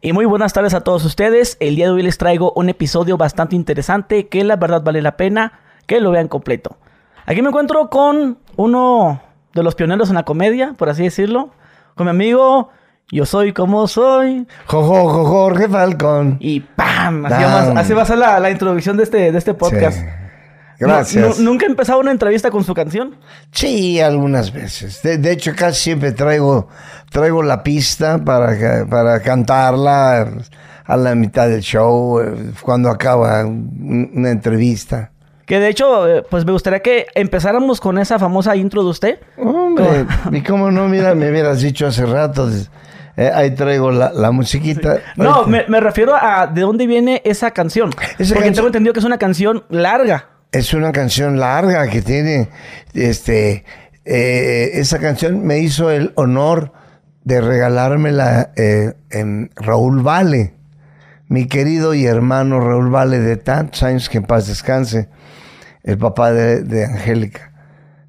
Y muy buenas tardes a todos ustedes. El día de hoy les traigo un episodio bastante interesante que la verdad vale la pena que lo vean completo. Aquí me encuentro con uno de los pioneros en la comedia, por así decirlo, con mi amigo Yo soy como soy. Jojo, jo, Jorge Falcón. Y ¡pam! Así, vamos- así va a ser la, la introducción de este, de este podcast. Sí. Gracias. Nu- nu- ¿Nunca he empezado una entrevista con su canción? Sí, algunas veces. De, de hecho, casi siempre traigo, traigo la pista para, para cantarla a la mitad del show, eh, cuando acaba un- una entrevista. Que de hecho, eh, pues me gustaría que empezáramos con esa famosa intro de usted. Hombre, y cómo no, mira, me hubieras dicho hace rato. eh, ahí traigo la, la musiquita. No, me, me refiero a de dónde viene esa canción. Esa Porque canción- tengo entendido que es una canción larga. Es una canción larga que tiene, este, eh, esa canción me hizo el honor de regalármela eh, en Raúl Vale, mi querido y hermano Raúl Vale de tantos años que en paz descanse, el papá de, Angélica.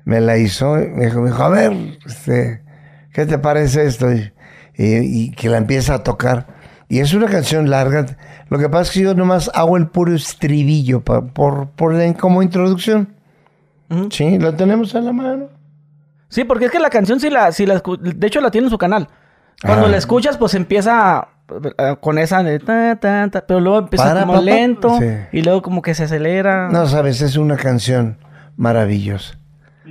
Me la hizo, me dijo, me dijo, a ver, este, ¿qué te parece esto? Y que la empieza a tocar. Y es una canción larga. Lo que pasa es que yo nomás hago el puro estribillo pa- por, por como introducción. Ujú. Sí, lo tenemos a la mano. Sí, porque es que la canción sí la, sí la de hecho la tiene en su canal. Cuando Ah. la escuchas, pues empieza eh, con esa de ta, ta, ta, pero luego empieza Para, como pa, pa. lento Sí. y luego como que se acelera. No sabes, es una canción maravillosa.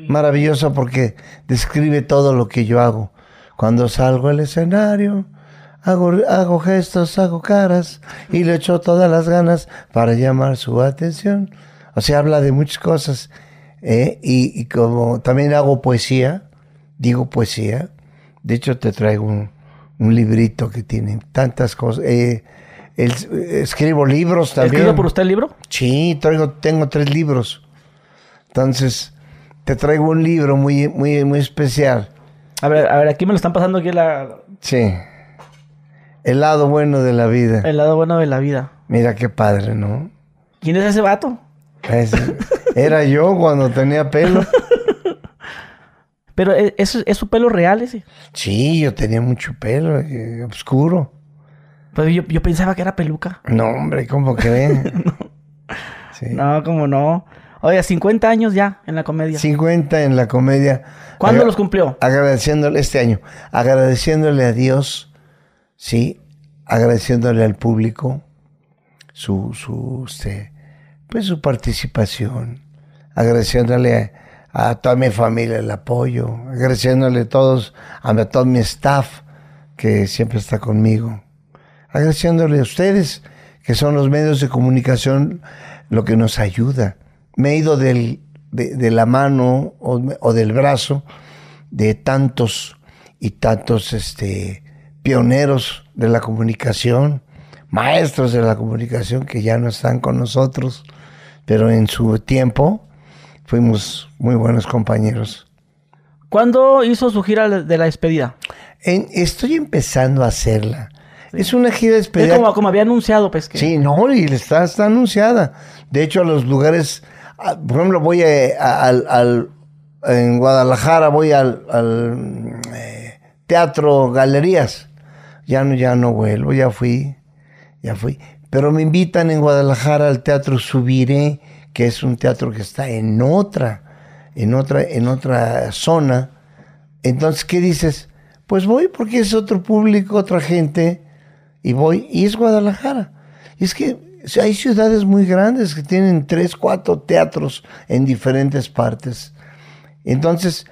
Maravillosa porque describe todo lo que yo hago. Cuando salgo al escenario, hago, hago gestos, hago caras y le echo todas las ganas para llamar su atención. O sea, habla de muchas cosas. ¿eh? Y, y como también hago poesía, digo poesía. De hecho, te traigo un, un librito que tiene tantas cosas. Eh, el- escribo libros también. ¿Escrito por usted el libro? Sí, traigo, tengo tres libros. Entonces, te traigo un libro muy, muy, muy especial. A ver, a ver, aquí me lo están pasando aquí la, Sí. El lado bueno de la vida. el lado bueno de la vida. Mira qué padre, ¿no? ¿Quién es ese vato? Era yo cuando tenía pelo. Pero ¿es, su pelo real ese. Sí, yo tenía mucho pelo, eh, oscuro. Pues yo, yo pensaba que era peluca. No, hombre, ¿cómo creen? Sí. No, como no. Oye, 50 años ya en la comedia. 50 en la comedia. ¿Cuándo Agra- los cumplió? Agradeciéndole este año, agradeciéndole a Dios, sí, agradeciéndole al público su, su, este, pues su participación, agradeciéndole a, toda mi familia el apoyo, agradeciéndole a todos, a todo mi staff que siempre está conmigo, agradeciéndole a ustedes que son los medios de comunicación lo que nos ayuda. Me he ido del, de, de la mano o, o del brazo de tantos y tantos este, pioneros de la comunicación, maestros de la comunicación que ya no están con nosotros, pero en su tiempo fuimos muy buenos compañeros. ¿Cuándo hizo su gira de la despedida? En- estoy empezando a hacerla. Es una gira de Es despedida. como, como había anunciado, pues que... Sí, no, y está, está anunciada. De hecho, a los lugares, por ejemplo, voy a- a- al, al- en Guadalajara, voy al, al, eh, Teatro Galerías. Ya no, ya no vuelvo, ya fui, ya fui. Pero me invitan en Guadalajara al Teatro Subiré, que es un teatro que está en otra, en otra, en otra zona. Entonces, ¿qué dices? Pues voy porque es otro público, otra gente, y voy, y es Guadalajara. Y es que hay ciudades muy grandes que tienen tres, cuatro teatros en diferentes partes. Entonces,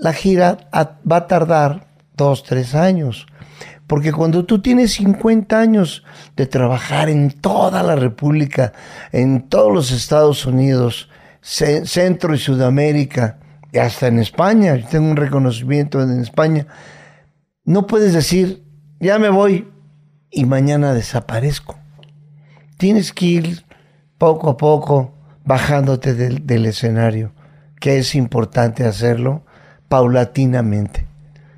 la gira va a tardar dos, tres años. Porque cuando tú tienes 50 años de trabajar en toda la República, en todos los Estados Unidos, ce- Centro y Sudamérica, y hasta en España, yo tengo un reconocimiento en España, no puedes decir, ya me voy y mañana desaparezco. Tienes que ir poco a poco bajándote del escenario, que es importante hacerlo paulatinamente.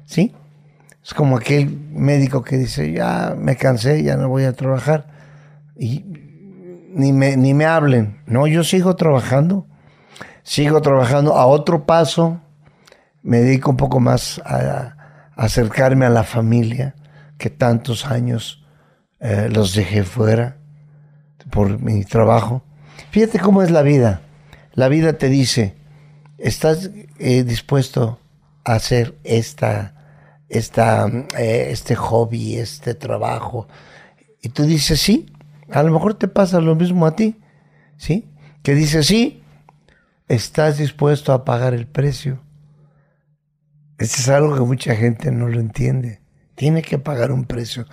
¿Sí? Es como aquel médico que dice, ya me cansé, ya no voy a trabajar. Y ni me, ni me hablen. No, yo sigo trabajando. Sigo trabajando a otro paso. Me dedico un poco más a, acercarme a la familia que tantos años eh, los dejé fuera por mi trabajo. Fíjate cómo es la vida. La vida te dice, ¿estás eh, dispuesto a hacer esta, esta, eh, este hobby, este trabajo? Y tú dices, sí, a lo mejor te pasa lo mismo a ti, ¿sí? Que dices, sí, estás dispuesto a pagar el precio. Eso es algo que mucha gente no lo entiende. Tiene que pagar un precio.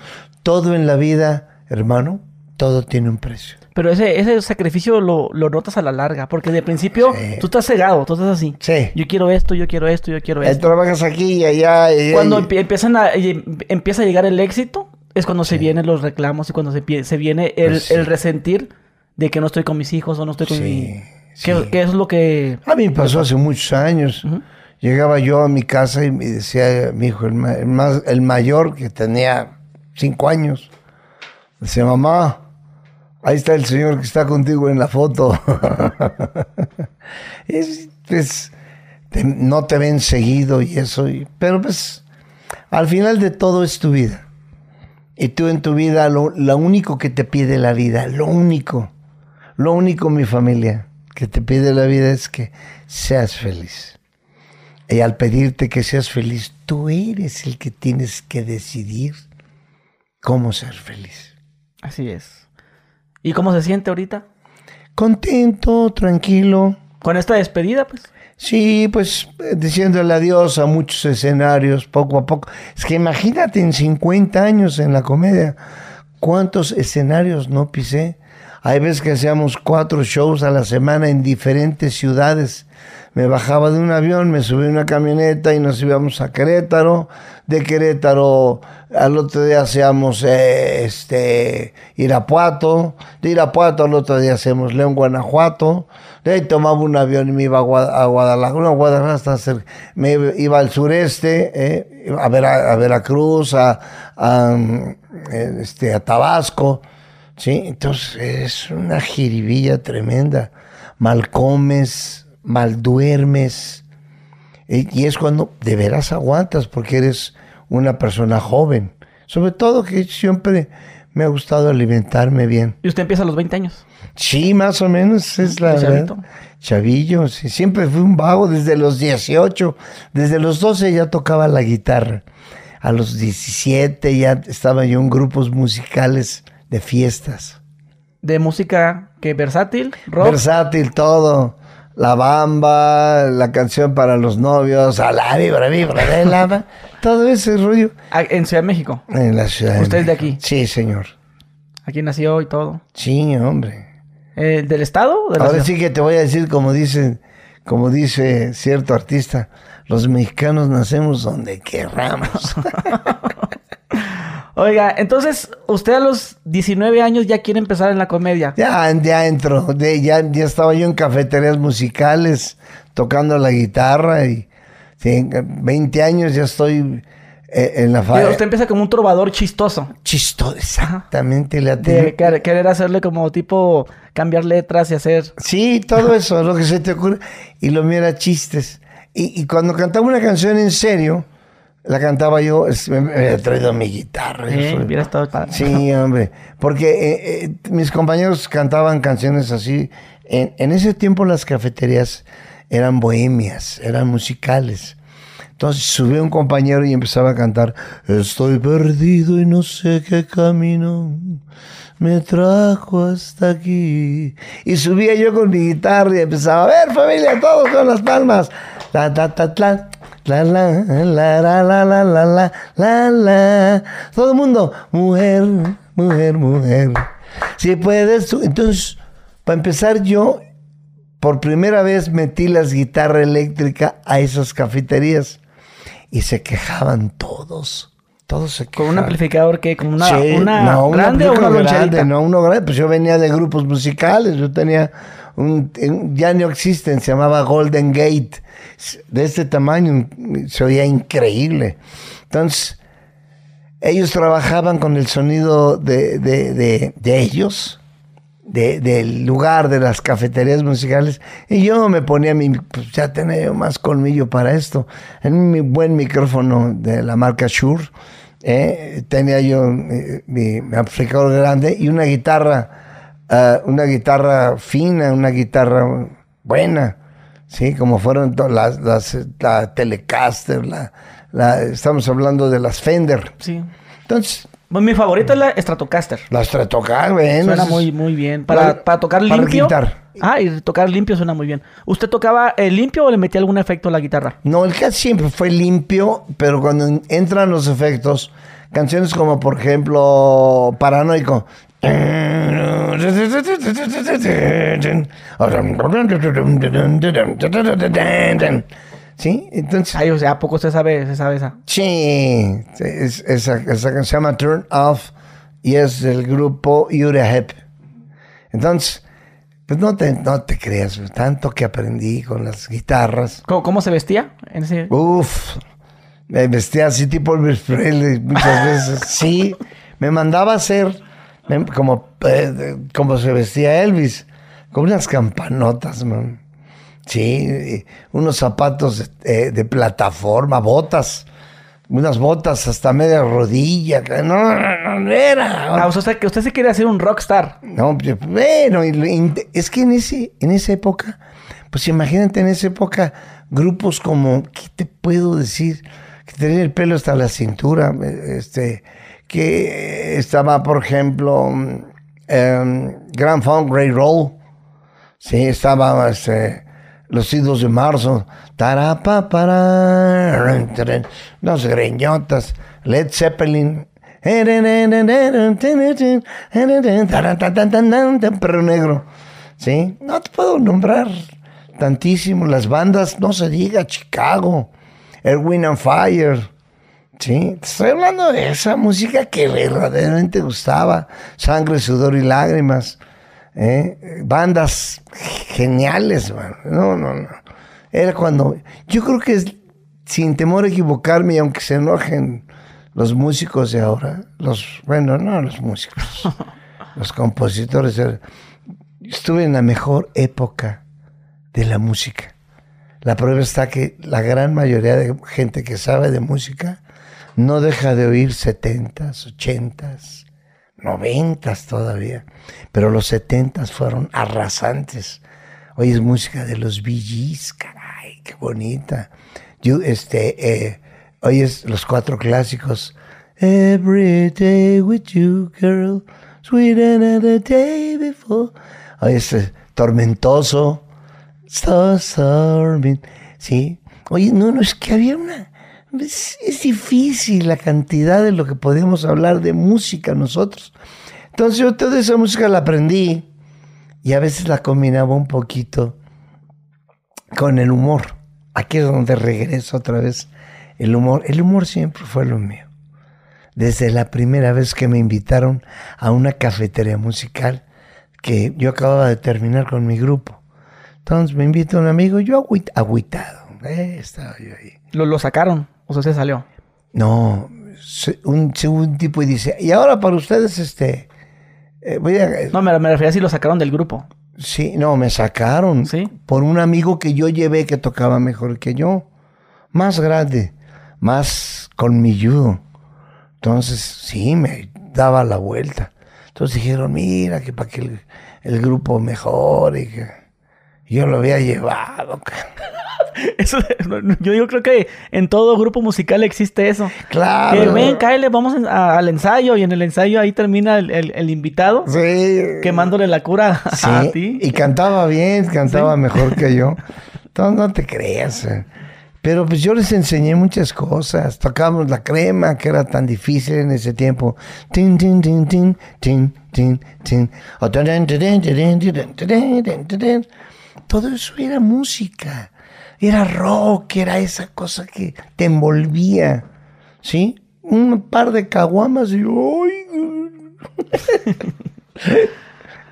Todo en la vida, hermano, todo tiene un precio. Pero ese, ese sacrificio lo, lo notas a la larga, porque de principio Sí. tú estás cegado, tú estás así. Sí. Yo quiero esto, yo quiero esto, yo quiero esto. trabajas aquí y allá. y- Cuando y- empiezan a, y empieza a llegar el éxito, es cuando se vienen los reclamos y cuando se, se viene el, Pues sí. el resentir de que no estoy con mis hijos o no estoy con Sí, mi... sí. Que, que es lo que... A mí pasó hace muchos años. Ujú. Llegaba yo a mi casa y me decía mi hijo, el más, el mayor, que tenía cinco años, decía, mamá, ahí está el señor que está contigo en la foto. es, pues, te- no te ven seguido y eso, pero pues al final de todo es tu vida. Y tú en tu vida, lo, lo único que te pide la vida, lo único, lo único, mi familia, que te pide la vida es que seas feliz. Y al pedirte que seas feliz, tú eres el que tienes que decidir cómo ser feliz. Así es. ¿Y cómo se siente ahorita? Contento, tranquilo. Con esta despedida, pues. Sí, pues eh, diciéndole adiós a muchos escenarios poco a poco. Es que imagínate en 50 años en la comedia, cuántos escenarios no pisé. Hay veces que hacíamos cuatro shows a la semana en diferentes ciudades. Me bajaba de un avión, me subí a una camioneta y nos íbamos a Querétaro. De Querétaro al otro día hacíamos eh, este, Irapuato. De Irapuato al otro día hacemos León, Guanajuato. De ahí tomaba un avión y me iba a, a Guadalajara. No, Guadalajara está cerca. Me iba al sureste, eh, a, Vera- a Veracruz, a, mm, eh, este, a Tabasco. ¿sí? Entonces es una jiribilla tremenda. Mal mal duermes. Y, es cuando de veras aguantas porque eres una persona joven. Sobre todo que siempre me ha gustado alimentarme bien. Y usted empieza a los 20 años. Sí, más o menos es la. Chavillo, sí, siempre fui un vago desde los 18. Desde los 12 ya tocaba la guitarra. A los 17 ya estaba yo en grupos musicales de fiestas. De música que versátil, rock. Versátil todo. La bamba, la canción para los novios, a la vibra, vibra de lava. Todo ese rollo Ah, en Ciudad de México. en la ciudad. ¿Usted es de aquí? Sí, señor. Aquí nació y todo. Sí, hombre. Eh, ¿Del estado? o de la Ahora ciudad? sí que te voy a decir como dice, como dice cierto artista, los mexicanos nacemos donde querramos. Oiga, entonces, usted a los 19 años ya quiere empezar en la comedia. ya, ya entro, de, ya, ya estaba yo en cafeterías musicales tocando la guitarra y sí, en 20 años ya estoy eh, en la Digo, fa- usted empieza como un trovador chistoso. Chisto, exactamente. Le De querer hacerle como tipo cambiar letras y hacer. Sí, todo eso, lo que se te ocurre. Y lo mío era chistes. Y, y cuando cantaba una canción en serio, la cantaba yo, me, me había traído mi guitarra. Eh, soy- hubiera estado padre. Sí, hombre. Porque eh, eh, mis compañeros cantaban canciones así. En, en ese tiempo las cafeterías eran bohemias, eran musicales. Entonces subió un compañero y empezaba a cantar, estoy perdido y no sé qué camino me trajo hasta aquí. Y subía yo con mi guitarra y empezaba, a ver familia, todos con las palmas. La, ta, ta, tla, la, la, la, la, la, la, la, la, la, la. Todo el mundo, mujer, mujer, mujer. Si puedes tú. Entonces, para empezar yo, por primera vez metí las guitarras eléctricas a esas cafeterías. Y se quejaban todos. Todos se Con quejaban. un amplificador que, como una, Sí, una no, un grande o una grande, no uno grande, pues yo venía de grupos musicales, yo tenía un, ya no existen, se llamaba Golden Gate, de este tamaño, se oía increíble. Entonces, ellos trabajaban con el sonido de, de- de- ellos, de- del lugar de las cafeterías musicales, y yo me ponía mi, pues ya tenía más colmillo para esto, en mi buen micrófono de la marca Shure, Eh, tenía yo eh, mi, mi amplificador grande y una guitarra, ah, una guitarra fina, una guitarra buena, sí, como fueron las, las la Telecaster, la, la- estamos hablando de las Fender. Sí. Entonces, Bueno, Mi favorita es la Stratocaster. las Stratocaster, bueno, Suena muy, muy bien. Para, La- para tocar para limpio. quitar. Ah, y tocar limpio suena muy bien. ¿Usted tocaba eh, limpio o le metía algún efecto a la guitarra? No, el casi siempre fue limpio, pero cuando en- entran los efectos, canciones como por ejemplo Paranoico. ¿Sí? Entonces, Ay, o sea, ¿a poco usted sabe, se sabe esa? sí, es- esa, esa canción se llama Turn Off y es del grupo Uriah Heep. Entonces, pues no te, no te creas, tanto que aprendí con las guitarras. ¿Cómo, cómo se vestía? En ese... Uf, me vestía así tipo Elvis Presley muchas veces. Sí, me mandaba a hacer como, eh, como se vestía Elvis, con unas campanotas, man. Sí, unos zapatos de, de plataforma, botas, unas botas hasta media rodilla. No, no, no era. Ah, o sea, que usted se quiere hacer un rockstar. No, bueno, es que en ese, en esa época, pues imagínate en esa época, grupos como, ¿qué te puedo decir? Que tenían el pelo hasta la cintura, eh, este, que estaba, por ejemplo, em, Grand Funk Ray Roll, sí, estaba este, Los Idos de Marzo, tarapa, para, los greñotas, Led Zeppelin, Perro negro. ¿Sí? No te puedo nombrar tantísimo. Las bandas, no se diga, Chicago, Erwin and Fire. ¿Sí? Te estoy hablando de esa música que verdaderamente gustaba. Sangre, sudor y lágrimas. ¿eh? Bandas geniales, man. No, no, no. Era cuando. Yo creo que es, sin temor a equivocarme, y aunque se enojen los músicos de ahora, los, bueno, no los músicos, los compositores, estuve en la mejor época de la música. La prueba está que la gran mayoría de gente que sabe de música no deja de oír setentas, ochentas, noventas todavía, pero los setentas fueron arrasantes. Hoy es música de los Gees, caray, qué bonita. Yo, este, eh, hoy es los cuatro clásicos. Every day with you, girl, sweeter than day before. Hoy es eh, tormentoso. So storming. Sí. Oye, no, no, es que había una. Es, difícil la cantidad de lo que podíamos hablar de música nosotros. Entonces yo toda esa música la aprendí y a veces la combinaba un poquito con el humor. Aquí es donde regreso otra vez el humor. El humor siempre fue lo mío. Desde la primera vez que me invitaron a una cafetería musical que yo acababa de terminar con mi grupo. Entonces me invita un amigo, yo agüit- agüitado. Eh, estaba yo ahí. Lo, lo sacaron. O sea, se salió. No, un, un tipo y dice, y ahora para ustedes, este, eh, voy a, No, me, me refería a si lo sacaron del grupo. Sí, no, me sacaron ¿Sí? por un amigo que yo llevé que tocaba mejor que yo. Más grande, más colmilludo. Entonces, sí, me daba la vuelta. Entonces dijeron, mira, que para que el, el grupo mejore. Que yo lo había llevado. Eso, yo, yo creo que en todo grupo musical existe eso. Claro. Que ven, cáele, vamos a- al ensayo y en el ensayo ahí termina el, el- el invitado Sí. quemándole la cura a Sí, ti. y cantaba bien, cantaba mejor que yo. Entonces no te creas. eh. Pero pues yo les enseñé muchas cosas. Tocábamos la crema, que era tan difícil en ese tiempo. Tin, tin, tin, tin, tin, tin, tin. Todo eso era música. Era rock, era esa cosa que te envolvía. ¿Sí? Un par de caguamas y ¡ay!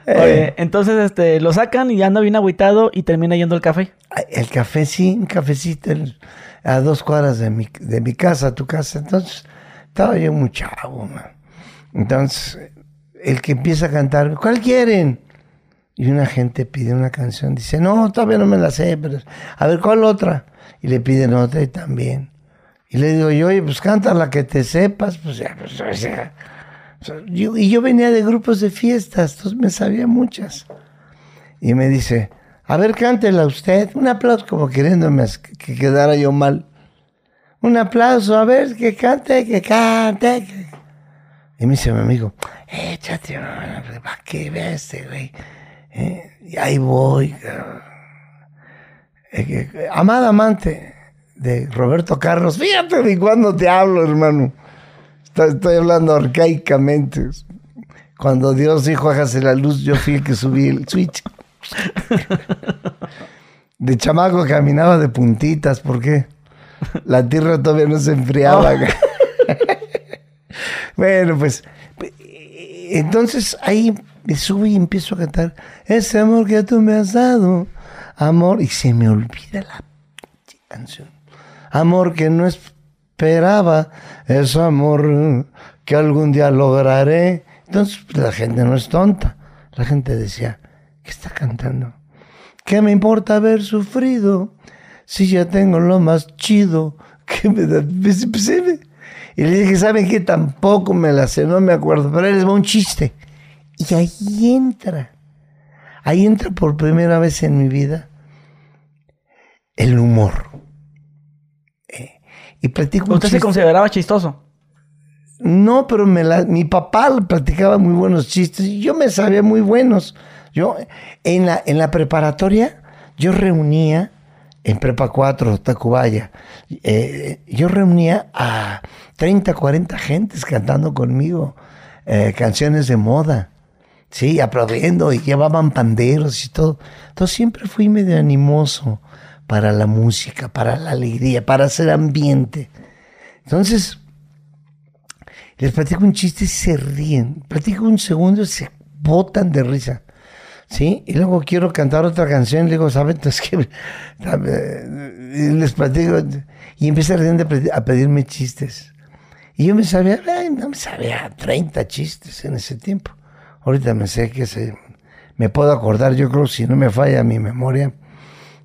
Oye, entonces este, lo sacan y anda bien agüitado y termina yendo al café. El café, sí, un cafecito el- a dos cuadras de mi, de mi casa, tu casa. Entonces, estaba yo muy chavo, man. Entonces, el que empieza a cantar, ¿cuál quieren? Y una gente pide una canción, dice, no, todavía no me la sé, pero a ver, ¿cuál otra? Y le piden otra y también. Y le digo yo, oye, pues canta la que te sepas, pues ya, pues, o sea, y yo venía de grupos de fiestas, entonces me sabía muchas. Y me dice, a ver, cántela usted. Un aplauso, como queriéndome que, que quedara yo mal. Un aplauso, a ver, que cante, que cante. que- Y me dice mi amigo, échate, ¿para qué ves, este, güey? Eh, Y ahí voy. Eh, que- que- Amada amante de Roberto Carlos. Fíjate de cuándo te hablo, hermano. Estoy, estoy hablando arcaicamente. Cuando Dios dijo, hágase la luz, yo fui el que subí el switch. De chamaco caminaba de puntitas, ¿por qué? La tierra todavía no se enfriaba. bueno, pues, eh, entonces ahí me subo y empiezo a cantar, ese amor que tú me has dado, amor, y se me olvida la canción. Amor que no esperaba, es amor que algún día lograré. Entonces pues, la gente no es tonta. La gente decía, ¿qué está cantando? ¿Qué me importa haber sufrido si ya tengo lo más chido que me da? Pues, pues, Y le dije, ¿saben qué? Tampoco me la sé, no me acuerdo, pero les va un chiste. Y ahí entra, ahí entra por primera vez en mi vida el humor. Eh, y platico Usted se consideraba chistoso. No, pero me la- mi papá practicaba muy buenos chistes y yo me sabía muy buenos. Yo en la, en la preparatoria, yo reunía, en Prepa 4, Tacubaya, eh, yo reunía a 30, 40 gentes cantando conmigo eh, canciones de moda. Sí, aplaudiendo y llevaban panderos y todo. Entonces siempre fui medio animoso para la música, para la alegría, para hacer ambiente. Entonces, les platico un chiste y se ríen. Platico un segundo y se botan de risa. ¿Sí? Y luego quiero cantar otra canción. Le digo, ¿saben? Es que. Y les platico. Y empiezan a, pedir- a pedirme chistes. Y yo me sabía, no me sabía 30 chistes en ese tiempo. Ahorita me sé que se, me puedo acordar, yo creo, si no me falla mi memoria,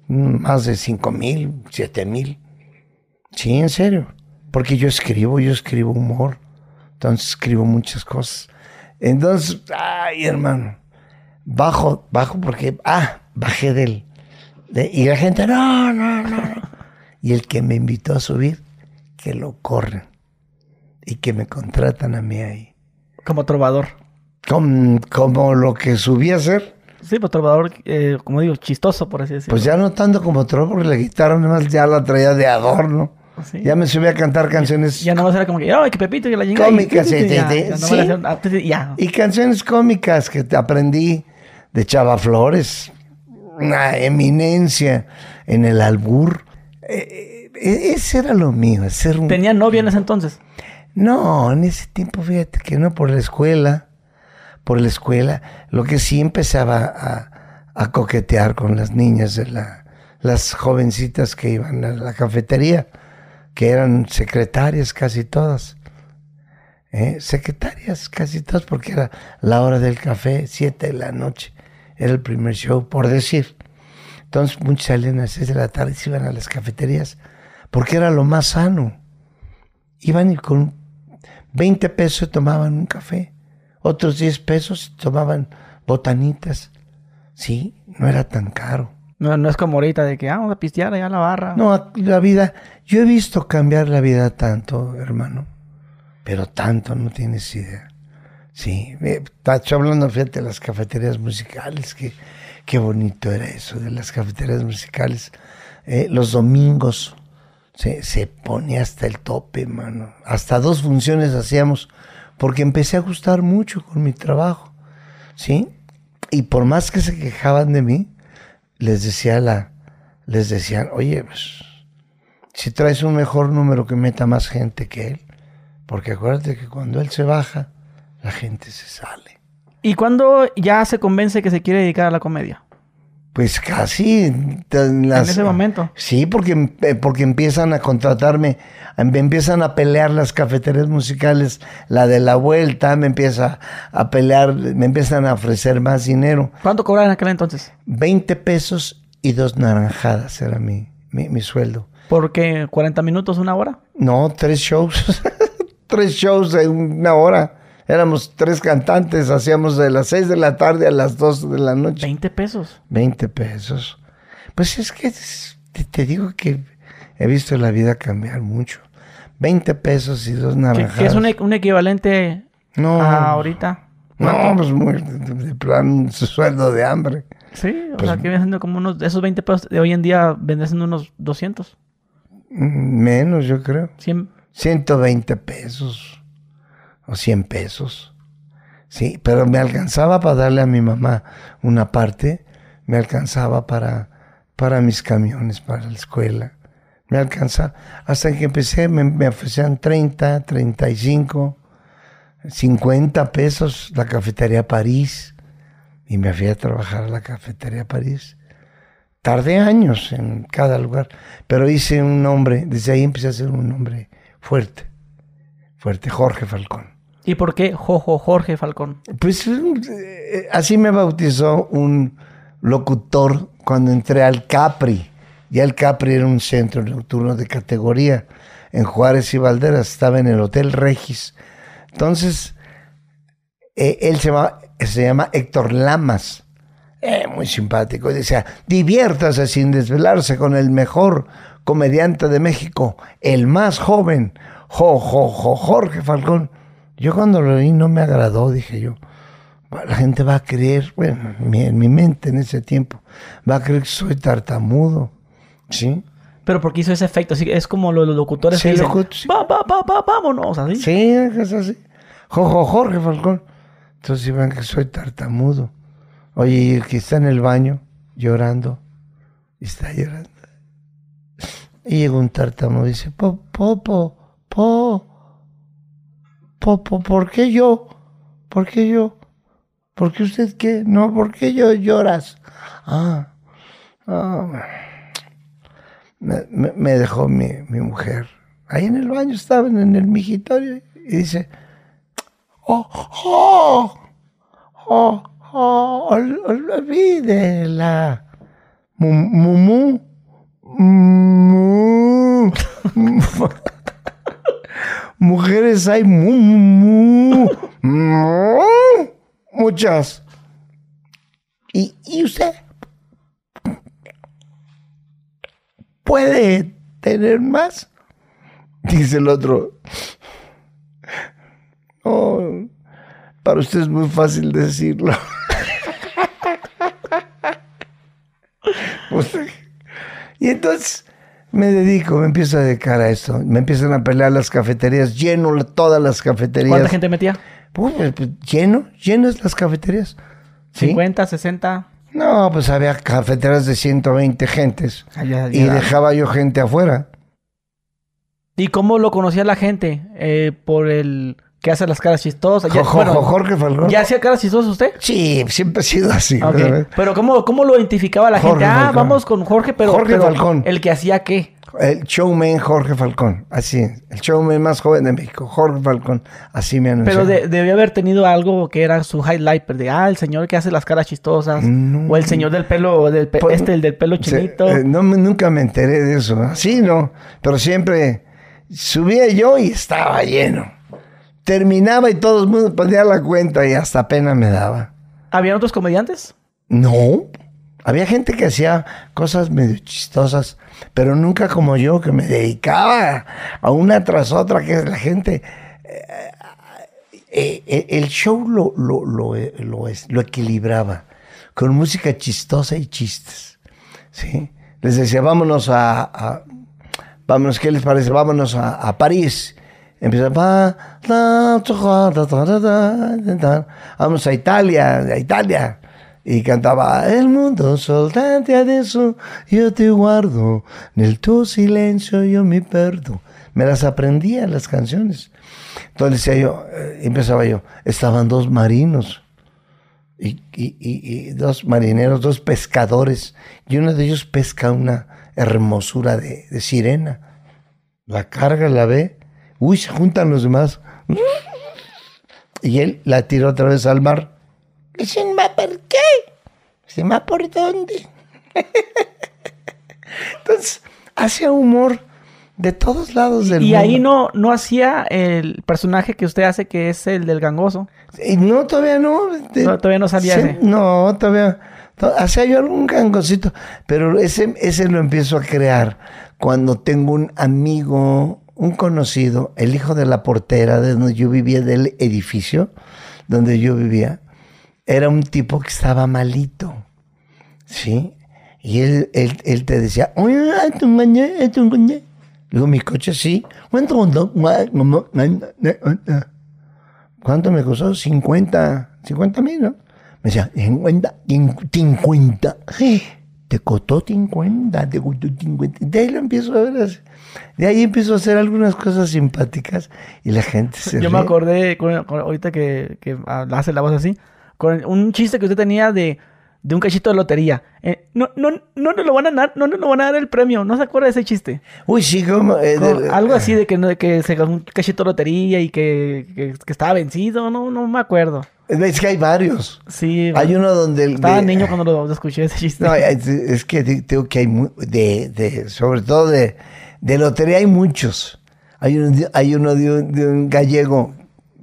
mm, más de 5 mil, 7 mil. Sí, en serio. Porque yo escribo, yo escribo humor. Entonces escribo muchas cosas. Entonces, ay, hermano. Bajo, bajo porque, ah, bajé del. de- y la gente, no, no, no. no. Y el que me invitó a subir, que lo corren. Y que me contratan a mí ahí. Como trovador. Como, como lo que subí a hacer, Sí, pues trovador, eh, como digo, chistoso, por así decirlo. pues ya no tanto como otro, porque la guitarra nomás ya la traía de adorno. Sí. Ya me subí a cantar canciones Ya nomás era como que, ay, que Pepito, que la chingada", y- Cómicas, sí, ya, ya, sí. pues, ya. Y canciones cómicas que te aprendí de Chava Flores, una eminencia en el albur. Eh, eh, ese era lo mío, hacer un... ¿Tenía novia en ese entonces? No, en ese tiempo, fíjate que no, por la escuela, por la escuela, lo que sí empezaba a, coquetear con las niñas las jovencitas que iban a la cafetería, que eran secretarias casi todas. ¿eh? Secretarias casi todas, porque era la hora del café, siete de la noche, era el primer show, por decir. Entonces muchos salían a las seis de la tarde y se iban a las cafeterías, porque era lo más sano. Iban y con 20 pesos tomaban un café, otros 10 pesos tomaban botanitas. Sí, no era tan caro. No, no es como ahorita de que ah, vamos a pistear allá a la barra. No, la vida, yo he visto cambiar la vida tanto, hermano, pero tanto, no tienes idea. Sí, Tacho hablando, fíjate, de las cafeterías musicales, que, qué bonito era eso de las cafeterías musicales. Eh, los domingos se, se ponía hasta el tope, mano. Hasta dos funciones hacíamos, porque empecé a gustar mucho con mi trabajo, ¿sí? Y por más que se quejaban de mí, les decía la, les decían, oye, pues, si traes un mejor número que meta más gente que él, porque acuérdate que cuando él se baja, la gente se sale. ¿Y cuándo ya se convence que se quiere dedicar a la comedia? Pues casi en, las- En ese momento. Sí, porque, eh, porque empiezan a contratarme, me empiezan a pelear las cafeterías musicales, la de la vuelta, me empieza a pelear, me empiezan a ofrecer más dinero. ¿Cuánto cobraba en aquel entonces? 20 pesos y dos naranjadas era mi, mi, mi sueldo. ¿Por qué? ¿40 minutos, una hora? No, tres shows. tres shows en una hora. Éramos tres cantantes, hacíamos de las 6 de la tarde a las 2 de la noche. 20 pesos. 20 pesos. Pues es que te, te digo que he visto la vida cambiar mucho. 20 pesos y dos ¿Qué, naranjas. qué es un, e- un equivalente No. a ahorita? No, pues muy, de, de plan su sueldo de hambre. Sí, o Pues- sea, que viene siendo como unos... Esos 20 pesos de hoy en día vendrían siendo unos 200, Mm, Menos, yo creo. 100. 120 pesos o 100 pesos. Sí, pero me alcanzaba para darle a mi mamá una parte, me alcanzaba para, para mis camiones, para la escuela. Me alcanzaba. Hasta que empecé, me, me ofrecían 30, 35, 50 pesos la cafetería París. Y me fui a trabajar a la cafetería París. Tardé años en cada lugar, pero hice un nombre, desde ahí empecé a ser un nombre fuerte, fuerte, Jorge Falcón. ¿Y por qué Jojo Jorge Falcón? Pues eh, así me bautizó un locutor cuando entré al Capri. Ya el Capri era un centro nocturno de categoría en Juárez y Valderas, estaba en el Hotel Regis. Entonces, eh, él se llama, se llama Héctor Lamas. Eh, muy simpático. Y decía, diviértase sin desvelarse con el mejor comediante de México, el más joven, jo, jo, jo, Jorge Falcón. Yo cuando lo oí no me agradó, dije yo. La gente va a creer, bueno, en mi, en mi mente en ese tiempo, va a creer que soy tartamudo. ¿Sí? Pero porque hizo ese efecto, así que es como los, los locutores Sí, que dicen, sí. va, va, va, va, vámonos, así. Sí, es así. Jo, jo, Jorge Falcón. Entonces iban que soy tartamudo. Oye, el que está en el baño llorando, está llorando. Y llega un tartamudo y dice, po, po, po, po, po, po, ¿por qué yo? ¿Por qué yo? ¿Por qué usted qué? No, ¿por qué yo lloras? Ah, ah. Me, dejó mi, mi mujer. Ahí en el baño estaban, en el migitorio, y dice, oh, oh, oh, oh, ol- olvídela. Mu- Mumu. Mu- Mujeres hay mu- mu- mu- muchas. ¿Y, y usted puede tener más? Dice el otro. No, para usted es muy fácil decirlo. Y entonces me dedico, me empiezo a dedicar a esto. Me empiezan a pelear las cafeterías, lleno todas las cafeterías. ¿Cuánta gente metía? Pues, pues, lleno, llenas las cafeterías. ¿Sí? 50, 60. No, pues había cafeterías de 120 gentes. Y dejaba yo gente afuera. ¿Y cómo lo conocía la gente? Eh, por el que hace las caras chistosas. Ya- Jo- jo- bueno, jo- Jorge Falcón. ¿Ya hacía caras chistosas usted? Sí, siempre ha sido así. Pero ¿cómo, ¿cómo lo identificaba la Jorge gente? Ah, vamos con Jorge, pero, Jorge pero Falcón. el que hacía qué. El showman Jorge Falcón. Así, el showman más joven de México, Jorge Falcón. Así me anunció. Pero de- debió haber tenido algo que era su highlight, de ah, el señor que hace las caras chistosas, No. o el señor del pelo, del pe- Pues, este, el del pelo Se- chinito. eh, no, nunca me enteré de eso. Así no. Pero siempre subía yo y estaba lleno. Terminaba y todo el mundo ponía la cuenta y hasta pena me daba. ¿Habían otros comediantes? No. Había gente que hacía cosas medio chistosas, pero nunca como yo, que me dedicaba a una tras otra, que la gente... eh, eh, eh, el show lo, lo, lo, lo es- lo equilibraba con música chistosa y chistes. ¿sí? Les decía, vámonos a, a- vámonos, ¿qué les parece? Vámonos a, a París. Empieza, vamos a Italia, a Italia. Y cantaba, el mundo soltante adesso, yo te guardo, nel tuo silencio yo me perdo. Me las aprendía las canciones. Entonces decía yo, eh, empezaba yo, estaban dos marinos y, y- y- y dos marineros, dos pescadores, y uno de ellos pesca una hermosura de, de sirena. La carga, la ve, uy, se juntan los demás. Y él la tiró otra vez al mar. Dicen, ¿ma por qué? Dice, ¿ma por dónde? Entonces, hacía humor de todos lados del Y mundo. ahí no, no hacía el personaje que usted hace, que es el del gangoso. Y no, todavía no. De- No, todavía no salía Sí, ese. No, todavía. to- Hacía yo algún gangosito, pero ese, ese lo empiezo a crear cuando tengo un amigo, un conocido, el hijo de la portera de donde yo vivía, del edificio donde yo vivía, era un tipo que estaba malito, ¿sí? Y él, él, él te decía, oye, ¿tú engañé? ¿tú engañé?". Digo, mi coche sí. ¿Cuánto me costó? 50, 50 mil, ¿no? Me decía, 50, 50. Te costó 50, te costó 50. De ahí lo empiezo a ver así. De ahí empiezo a hacer algunas cosas simpáticas y la gente se Yo me acordé, con- con- ahorita que, que hace la voz así, con un chiste que usted tenía de, de un cachito de lotería. Eh, no, no, no nos lo van a dar, no nos lo van a dar el premio. ¿No se acuerda de ese chiste? Uy, sí, como... eh, de- algo así de que, no- de que se ganó un cachito de lotería y que, que, que estaba vencido. No, no me acuerdo. Es que hay varios. Sí, Hay uno donde... el- estaba de- niño cuando lo escuché ese chiste. No, es, es que digo que hay mu- de, de sobre todo de, de lotería hay muchos. Hay uno, de- hay uno de, un, de un gallego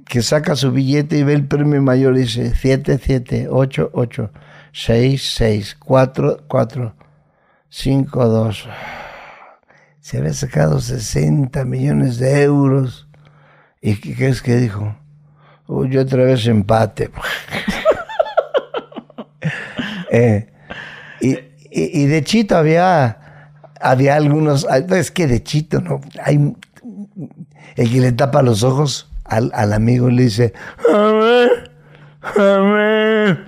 que saca su billete y ve el premio mayor y dice 7, 7, 8, 8, 6, 6, 4, 4, 5, 2. Se había sacado 60 millones de euros. ¿Y qué crees que dijo? Uy, otra vez empate. Eh, y, y- y de Chito había, había algunos, es que de Chito, ¿no? Hay el que le tapa los ojos al, al amigo le dice, a ver, a ver,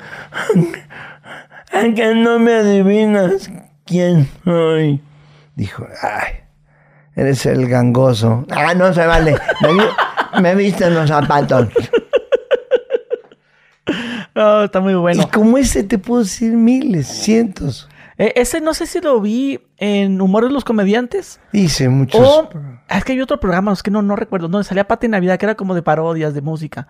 ¿a que no me adivinas quién soy? Dijo, ay, eres el gangoso. Ah, no se vale, me, me viste en los zapatos. No, está muy bueno. Y como ese te puedo decir miles, cientos. Eh, ese no sé si lo vi en Humor de los Comediantes. Hice muchos. O es que hay otro programa, es que no, no recuerdo, donde salía Pati Navidad, que era como de parodias de música.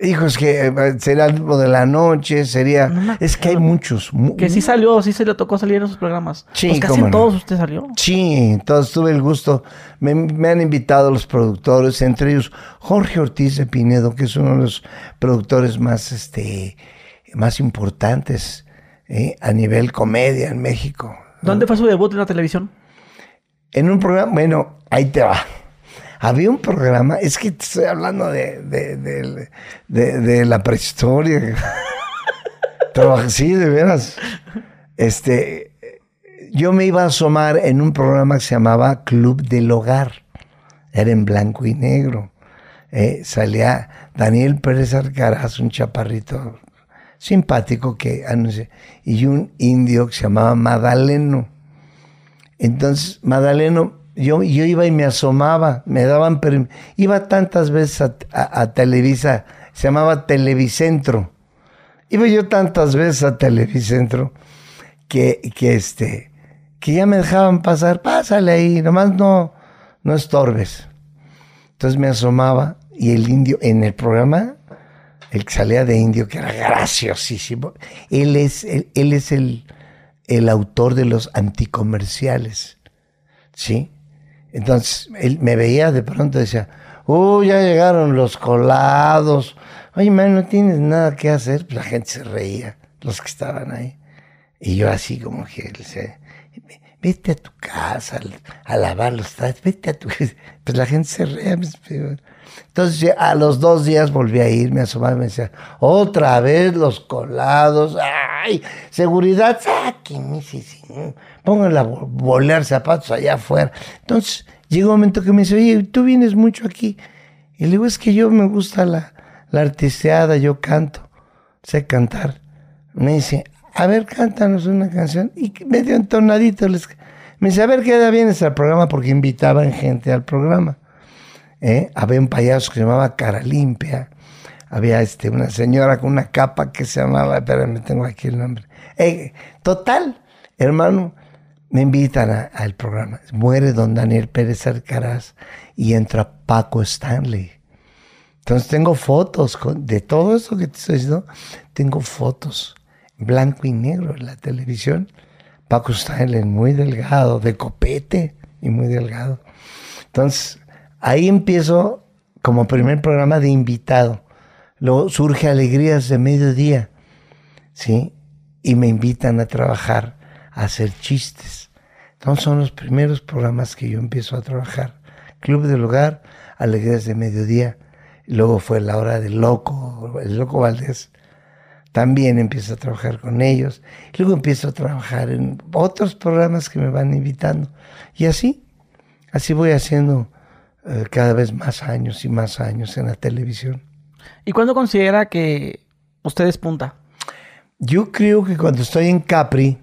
Hijos, que eh, será algo de la noche, sería. No es que hay muchos. mu- Que sí salió, sí se le tocó salir en esos programas. Sí, pues casi en todos usted salió. Sí, todos tuve el gusto. Me, me han invitado los productores, entre ellos Jorge Ortiz de Pinedo, que es uno de los productores más, este, más importantes eh, a nivel comedia en México. ¿Dónde fue su debut en la televisión? En un programa, bueno, ahí te va. Había un programa, es que te estoy hablando de, de, de- de- la prehistoria. Sí, de veras. Este, yo me iba a asomar en un programa que se llamaba Club del Hogar. Era en blanco y negro. Eh, salía Daniel Pérez Arcaraz, un chaparrito simpático que anuncia, y un indio que se llamaba Madaleno. Entonces, Madaleno, yo, yo iba y me asomaba, me daban, iba tantas veces a Televisa, se llamaba Televicentro. Iba yo tantas veces a Televicentro que, que este, que ya me dejaban pasar, pásale ahí, nomás no, no estorbes. Entonces me asomaba y el indio, en el programa, el que salía de indio, que era graciosísimo, él es, él, él es el, el autor de los anticomerciales, ¿sí? Entonces, él me veía de pronto y decía, oh, ya llegaron los colados. Oye, man, no tienes nada que hacer. Pues la gente se reía, los que estaban ahí. Y yo así como que vete a tu casa a lavar los trastes, vete a tu... Pues la gente se reía. pues, Entonces a los dos días volví a ir, me asomaba y me decía, otra vez los colados, ay, seguridad, sáquenme, sí, sí, pónganla a volar zapatos allá afuera. Entonces llegó un momento que me dice, oye, tú vienes mucho aquí. Y le digo, es que yo me gusta la, la artisteada, yo canto, sé cantar. Me dice, a ver, cántanos una canción. Y medio entonadito les... Me dice, a ver, queda bien al programa porque invitaban gente al programa. ¿eh? Había un payaso que se llamaba Cara Limpia. Había este, una señora con una capa que se llamaba, espérame, tengo aquí el nombre. Eh, total, hermano, me invitan al programa. Muere don Daniel Pérez Alcaraz y entra Paco Stanley. Entonces tengo fotos de todo eso que te estoy diciendo. Tengo fotos, blanco y negro en la televisión. Paco Stanley, muy delgado, de copete y muy delgado. Entonces, ahí empiezo como primer programa de invitado. Luego surge Alegrías de Mediodía, ¿sí? Y me invitan a trabajar, a hacer chistes. Entonces son los primeros programas que yo empiezo a trabajar. Club del Hogar, Alegrías de Mediodía. Luego fue la hora del Loco, el Loco Valdés. También empiezo a trabajar con ellos. Luego empiezo a trabajar en otros programas que me van invitando. Y así, así voy haciendo eh, cada vez más años y más años en la televisión. ¿Y cuándo considera que usted despunta? Yo creo que cuando estoy en Capri,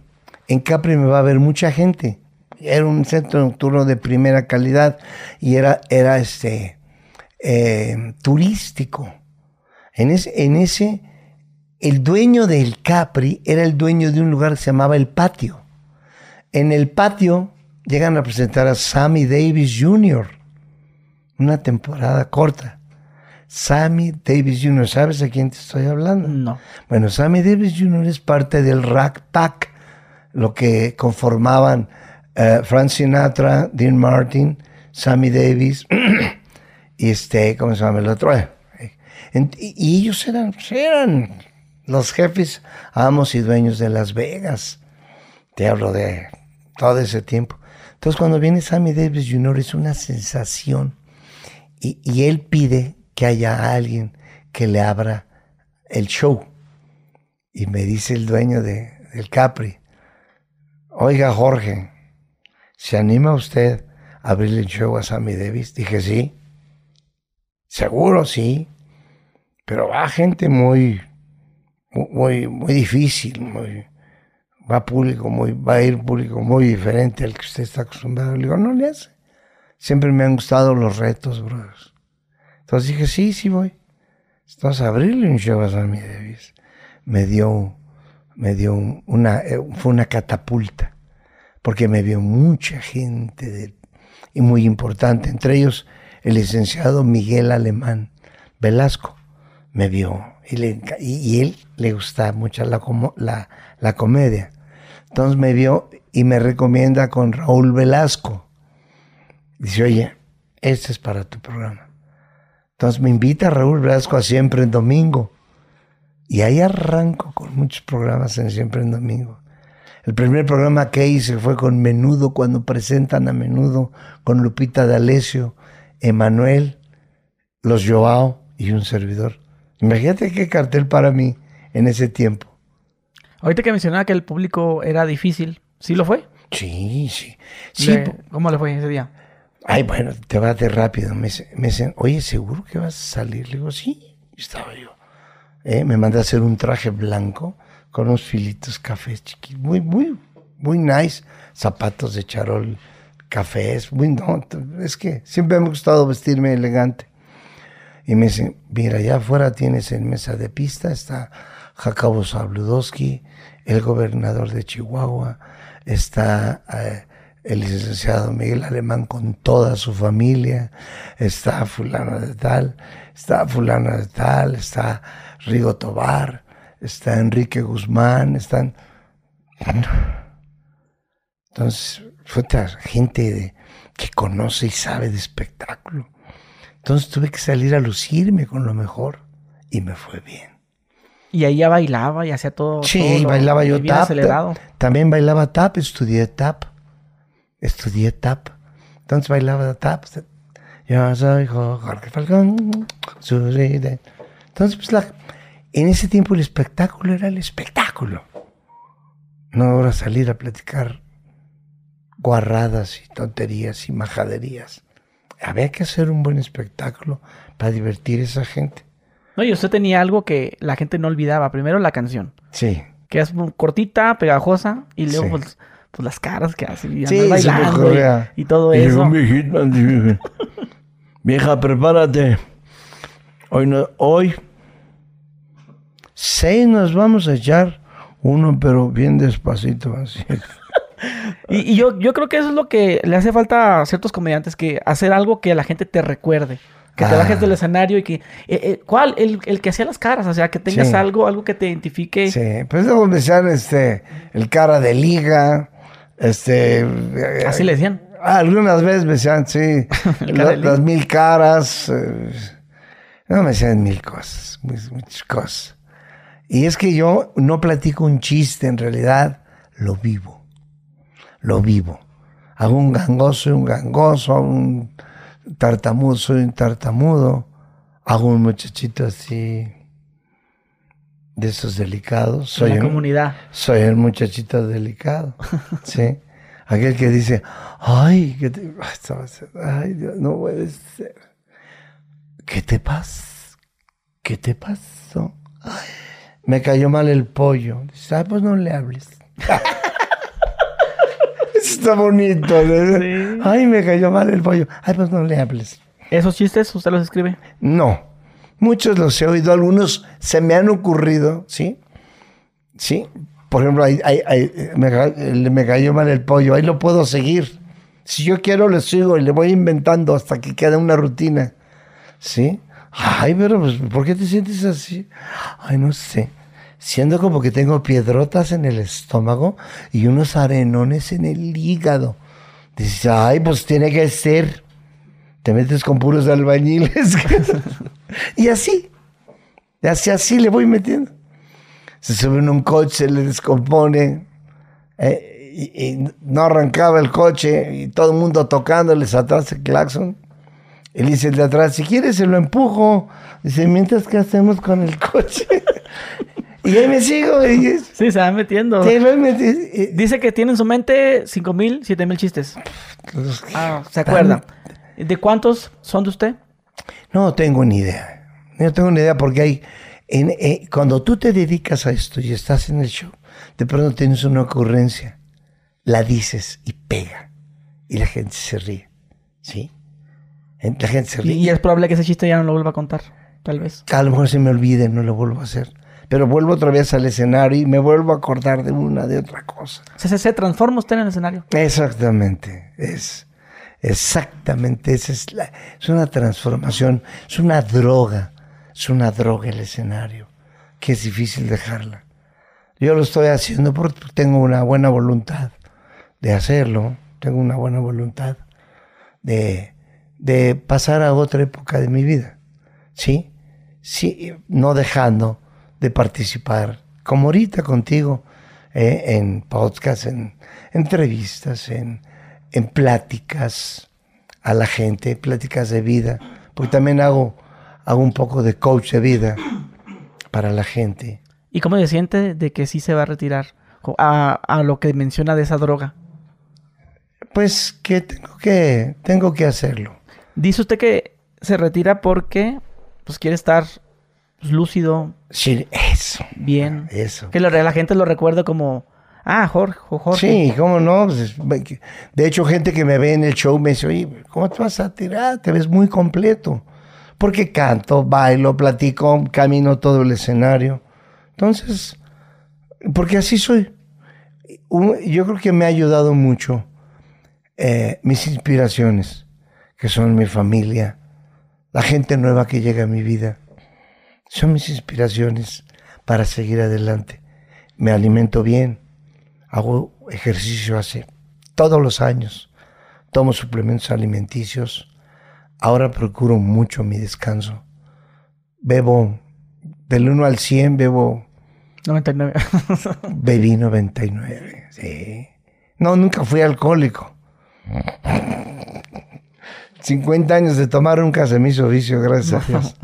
en Capri me va a ver mucha gente. Era un centro nocturno de primera calidad y era, era este, eh, turístico. En ese, en ese, el dueño del Capri era el dueño de un lugar que se llamaba El Patio. En el patio llegan a presentar a Sammy Davis Jr. Una temporada corta. Sammy Davis Jr., ¿sabes a quién te estoy hablando? No. Bueno, Sammy Davis Jr. es parte del Rack Pack, lo que conformaban uh, Frank Sinatra, Dean Martin, Sammy Davis y este, ¿cómo se llama el otro? Eh, y, y ellos eran, eran los jefes, amos y dueños de Las Vegas. Te hablo de todo ese tiempo. Entonces, cuando viene Sammy Davis Jr., es una sensación. Y, él pide que haya alguien que le abra el show. Y me dice el dueño de, del Capri, oiga Jorge, ¿se anima usted a abrirle el show a Sammy Davis? Dije, sí. Seguro, sí. Pero va gente muy, muy, muy difícil, muy, va público muy, va a ir público muy diferente al que usted está acostumbrado. Le digo, no le hace. Siempre me han gustado los retos, brothers. Entonces dije, sí, sí voy. Entonces abrirle un show a Sammy Davis me dio, me dio una, fue una catapulta, porque me vio mucha gente de, y muy importante, entre ellos el licenciado Miguel Alemán Velasco, me vio y, él le gustaba mucho la, comedia. Entonces me vio y me recomienda con Raúl Velasco. Dice, oye, este es para tu programa. Entonces me invita Raúl Velasco a Siempre en Domingo. Y ahí arranco con muchos programas en Siempre en Domingo. El primer programa que hice fue con Menudo, cuando presentan a Menudo, con Lupita D'Alessio, Emanuel, Los Joao y un servidor. Imagínate qué cartel para mí en ese tiempo. Ahorita que mencionaba que el público era difícil, ¿sí lo fue? Sí, sí. sí le, ¿Cómo le fue ese día? Ay, bueno, te vas de rápido. Me, me dicen, oye, ¿seguro que vas a salir? Le digo, sí. Estaba yo. Eh, me mandé a hacer un traje blanco con unos filitos cafés chiquitos. Muy, muy, muy nice. Zapatos de charol, cafés. Muy, no, es que siempre me ha gustado vestirme elegante. Y me dicen, mira, allá afuera tienes en mesa de pista, está Jacobo Zabludowski, el gobernador de Chihuahua, está eh, el licenciado Miguel Alemán con toda su familia, está fulano de tal, está fulano de tal, está Rigo Tobar, está Enrique Guzmán, están... Entonces, fue gente que conoce y sabe de espectáculo. Entonces tuve que salir a lucirme con lo mejor y me fue bien. Y ahí ya bailaba y hacía todo. Sí, todo bailaba yo bien tap. acelerado. También bailaba tap, estudié tap. Estudié tap. Entonces bailaba tap. Yo soy Jorge Falcón. Entonces, pues la, en ese tiempo el espectáculo era el espectáculo. No ahora salir a platicar guarradas y tonterías y majaderías. Había que hacer un buen espectáculo para divertir a esa gente. No, y usted tenía algo que la gente no olvidaba. Primero la canción. Sí. Que es cortita, pegajosa, y luego Sí. pues, pues las caras que hace y Sí, me bailando y, y todo Y eso. "Mijita, dije, Vieja, prepárate. Hoy, no, hoy seis nos vamos a echar uno, pero bien despacito. Así. Y, y yo, yo creo que eso es lo que le hace falta a ciertos comediantes, que hacer algo que la gente te recuerde. Que te Ah. bajes del escenario y que... eh, eh, ¿Cuál? El, el que hacía las caras. O sea, que tengas Sí. algo, algo que te identifique. Sí, pues me decían este, el cara de liga, Este. Así le decían. Algunas veces me decían, sí, la- las mil caras. eh, no me decían mil cosas, muchas cosas. Y es que yo no platico un chiste, en realidad lo vivo. Lo vivo. Hago un gangoso, soy un gangoso, hago un tartamudo, soy un tartamudo. Hago un muchachito así, de esos delicados. Soy en la un- comunidad. soy el muchachito delicado. Sí. Aquel que dice, ay, ¿qué te, estabas- ay, Dios, no puede ser. ¿Qué te pasa? ¿Qué te pasó? Ay, me cayó mal el pollo. Dice, ay, pues no le hables. Está bonito. Ay, me cayó mal el pollo. Ay, pues no le hables. ¿Esos chistes usted los escribe? No. Muchos los he oído, algunos se me han ocurrido, ¿sí? Sí. Por ejemplo, ahí- ahí- ahí, me cayó mal el pollo, ahí lo puedo seguir. Si yo quiero, le sigo y le voy inventando hasta que quede una rutina. ¿Sí? Ay, pero pues, ¿por qué te sientes así? Ay, no sé. Siendo como que tengo piedrotas en el estómago y unos arenones en el hígado. Dices, ay, pues tiene que ser. Te metes con puros albañiles. y así. Así, así le voy metiendo. Se sube en un coche, le descompone. eh, y, no arrancaba el coche y todo el mundo tocándoles atrás el claxon. Le dice de atrás, si quieres se lo empujo. Dice, mientras, ¿qué hacemos con el coche? y ahí me sigo. Y Sí, se van metiendo. metiendo. Y- Dice que tiene en su mente 5 mil, 7 mil chistes. Ah, ¿se acuerda? ¿De cuántos son de usted? No tengo ni idea. No tengo ni idea porque hay. en- eh, cuando tú te dedicas a esto y estás en el show, de pronto tienes una ocurrencia, la dices y pega. Y la gente se ríe. ¿Sí? La gente se Y, ríe. y es probable que ese chiste ya no lo vuelva a contar. Tal vez. A lo mejor se me olvide, no lo vuelvo a hacer. Pero vuelvo otra vez al escenario y me vuelvo a acordar de una, de otra cosa. Se, se, transforma usted en el escenario. Exactamente. Es exactamente. Esa es, la, es una transformación. Es una droga. Es una droga el escenario. Que es difícil dejarla. Yo lo estoy haciendo porque tengo una buena voluntad de hacerlo. Tengo una buena voluntad de, de pasar a otra época de mi vida. ¿Sí? Sí, no dejando de participar, como ahorita contigo, eh, en podcast, en entrevistas, en, en pláticas a la gente, pláticas de vida, porque también hago, hago un poco de coach de vida para la gente. ¿Y cómo se siente de que sí se va a retirar a, a lo que menciona de esa droga? Pues que tengo que, tengo que hacerlo. Dice usted que se retira porque pues quiere estar pues, lúcido, Sí, eso, bien. eso. Que lo- la gente lo recuerda como, ah, Jorge, Jorge. Sí, cómo no. Pues, es- de hecho, gente que me ve en el show me dice, oye, ¿cómo te vas a tirar? Te ves muy completo. Porque canto, bailo, platico, camino todo el escenario. Entonces, porque así soy. Yo creo que me ha ayudado mucho eh, mis inspiraciones, que son mi familia, la gente nueva que llega a mi vida. Son mis inspiraciones para seguir adelante. Me alimento bien, hago ejercicio hace todos los años, tomo suplementos alimenticios, ahora procuro mucho mi descanso. Bebo del 1 al 100, bebo 99. Bebí 99, sí. No, nunca fui alcohólico. 50 años de tomar nunca se me hizo vicio, gracias a Dios.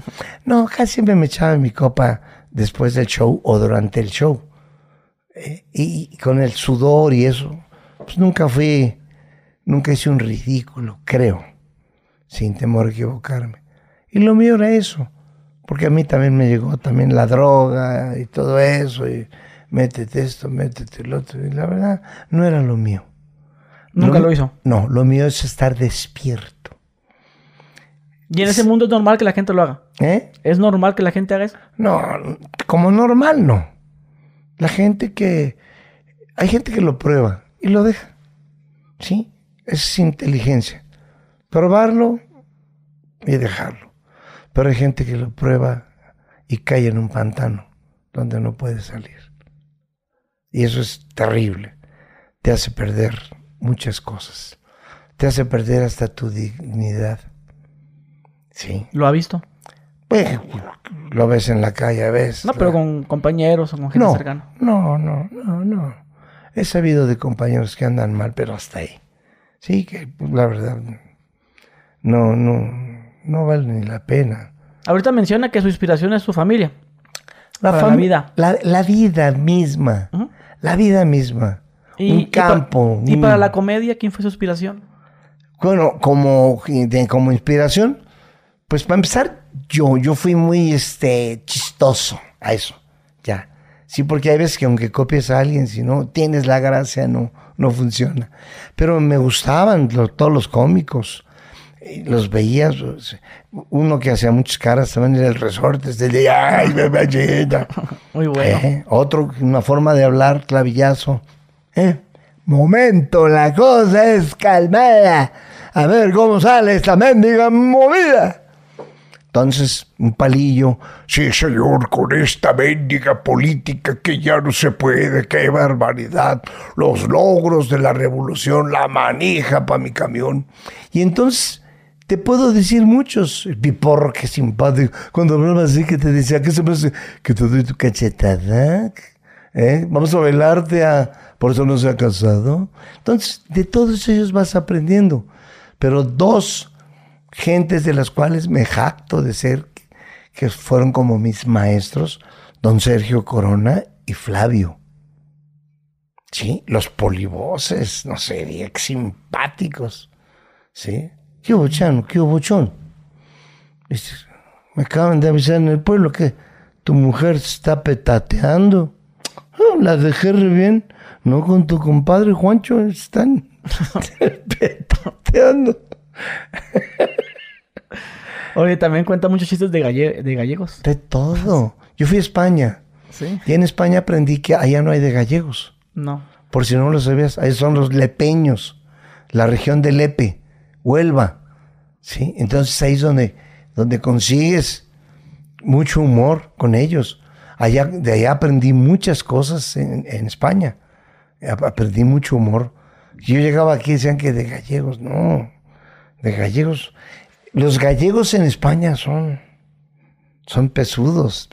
No, casi siempre me echaba mi copa después del show o durante el show. Eh, y, con el sudor y eso, pues nunca fui, nunca hice un ridículo, creo, sin temor a equivocarme. Y lo mío era eso, porque a mí también me llegó también la droga y todo eso, y métete esto, métete el otro, y la verdad no era lo mío. Nunca Lo- lo hizo. No, lo mío es estar despierto. Y en ese mundo es normal que la gente lo haga. ¿Eh? ¿Es normal que la gente haga eso? No, como normal no. La gente que... Hay gente que lo prueba y lo deja. ¿Sí? Es inteligencia. Probarlo y dejarlo. Pero hay gente que lo prueba y cae en un pantano donde no puede salir. Y eso es terrible. te hace perder muchas cosas. Te hace perder hasta tu dignidad. Sí. ¿Lo ha visto? Pues lo ves en la calle, ves. No, pero con compañeros o con gente no, cercana. No, no, no, no. He sabido de compañeros que andan mal, pero hasta ahí. Sí, que pues, la verdad no, no, no vale ni la pena. Ahorita menciona que su inspiración es su familia. La, Para la vida. La, la vida misma. La vida misma. Y, un y campo. Y, un- para la comedia, ¿quién fue su inspiración? Bueno, como, como inspiración, pues para empezar, yo, yo fui muy este, chistoso a eso. Ya. Sí, porque hay veces que aunque copies a alguien, si no tienes la gracia, no, no funciona. Pero me gustaban lo- todos los cómicos. Y Los veías, uno que hacía muchas caras también era el resorte, este de ay, bebé, llena". Muy bueno. Eh, Otro, una forma de hablar, clavillazo. Eh, Momento, la cosa es calmada. A ver cómo sale esta mendiga movida. Entonces, un palillo. Sí, señor, con esta mendiga política que ya no se puede, qué barbaridad. Los logros de la revolución, la manija para mi camión. Y entonces, te puedo decir muchos. El piporro, qué simpático. Cuando hablaba así, que te decía, ¿qué se me hace? Que te doy tu cachetada. ¿Eh? Vamos a bailarte a... Por eso no se ha casado. Entonces, de todos ellos vas aprendiendo. Pero dos gentes de las cuales me jacto de ser, que fueron como mis maestros, don Sergio Corona y Flavio. Sí, los polivoces, no sé, simpáticos. ¿Sí? ¿Qué hubo, Chano? ¿Qué? Dice, Me acaban de avisar en el pueblo que tu mujer se está petateando. Ah, La dejé re bien. No con tu compadre Juancho, están petateando. Oye, también cuenta muchos chistes de, galle- de gallegos. De todo. Yo fui a España Sí. y en España aprendí que allá no hay de gallegos. No. Por si no lo sabías, ahí son los lepeños, la región de Lepe, Huelva. ¿sí? Entonces ahí es donde, donde consigues mucho humor con ellos. Allá, de allá aprendí muchas cosas en, en España. Ap- Aprendí mucho humor. Yo llegaba aquí y decían que de gallegos, no, de gallegos. Los gallegos en España son, son pesudos,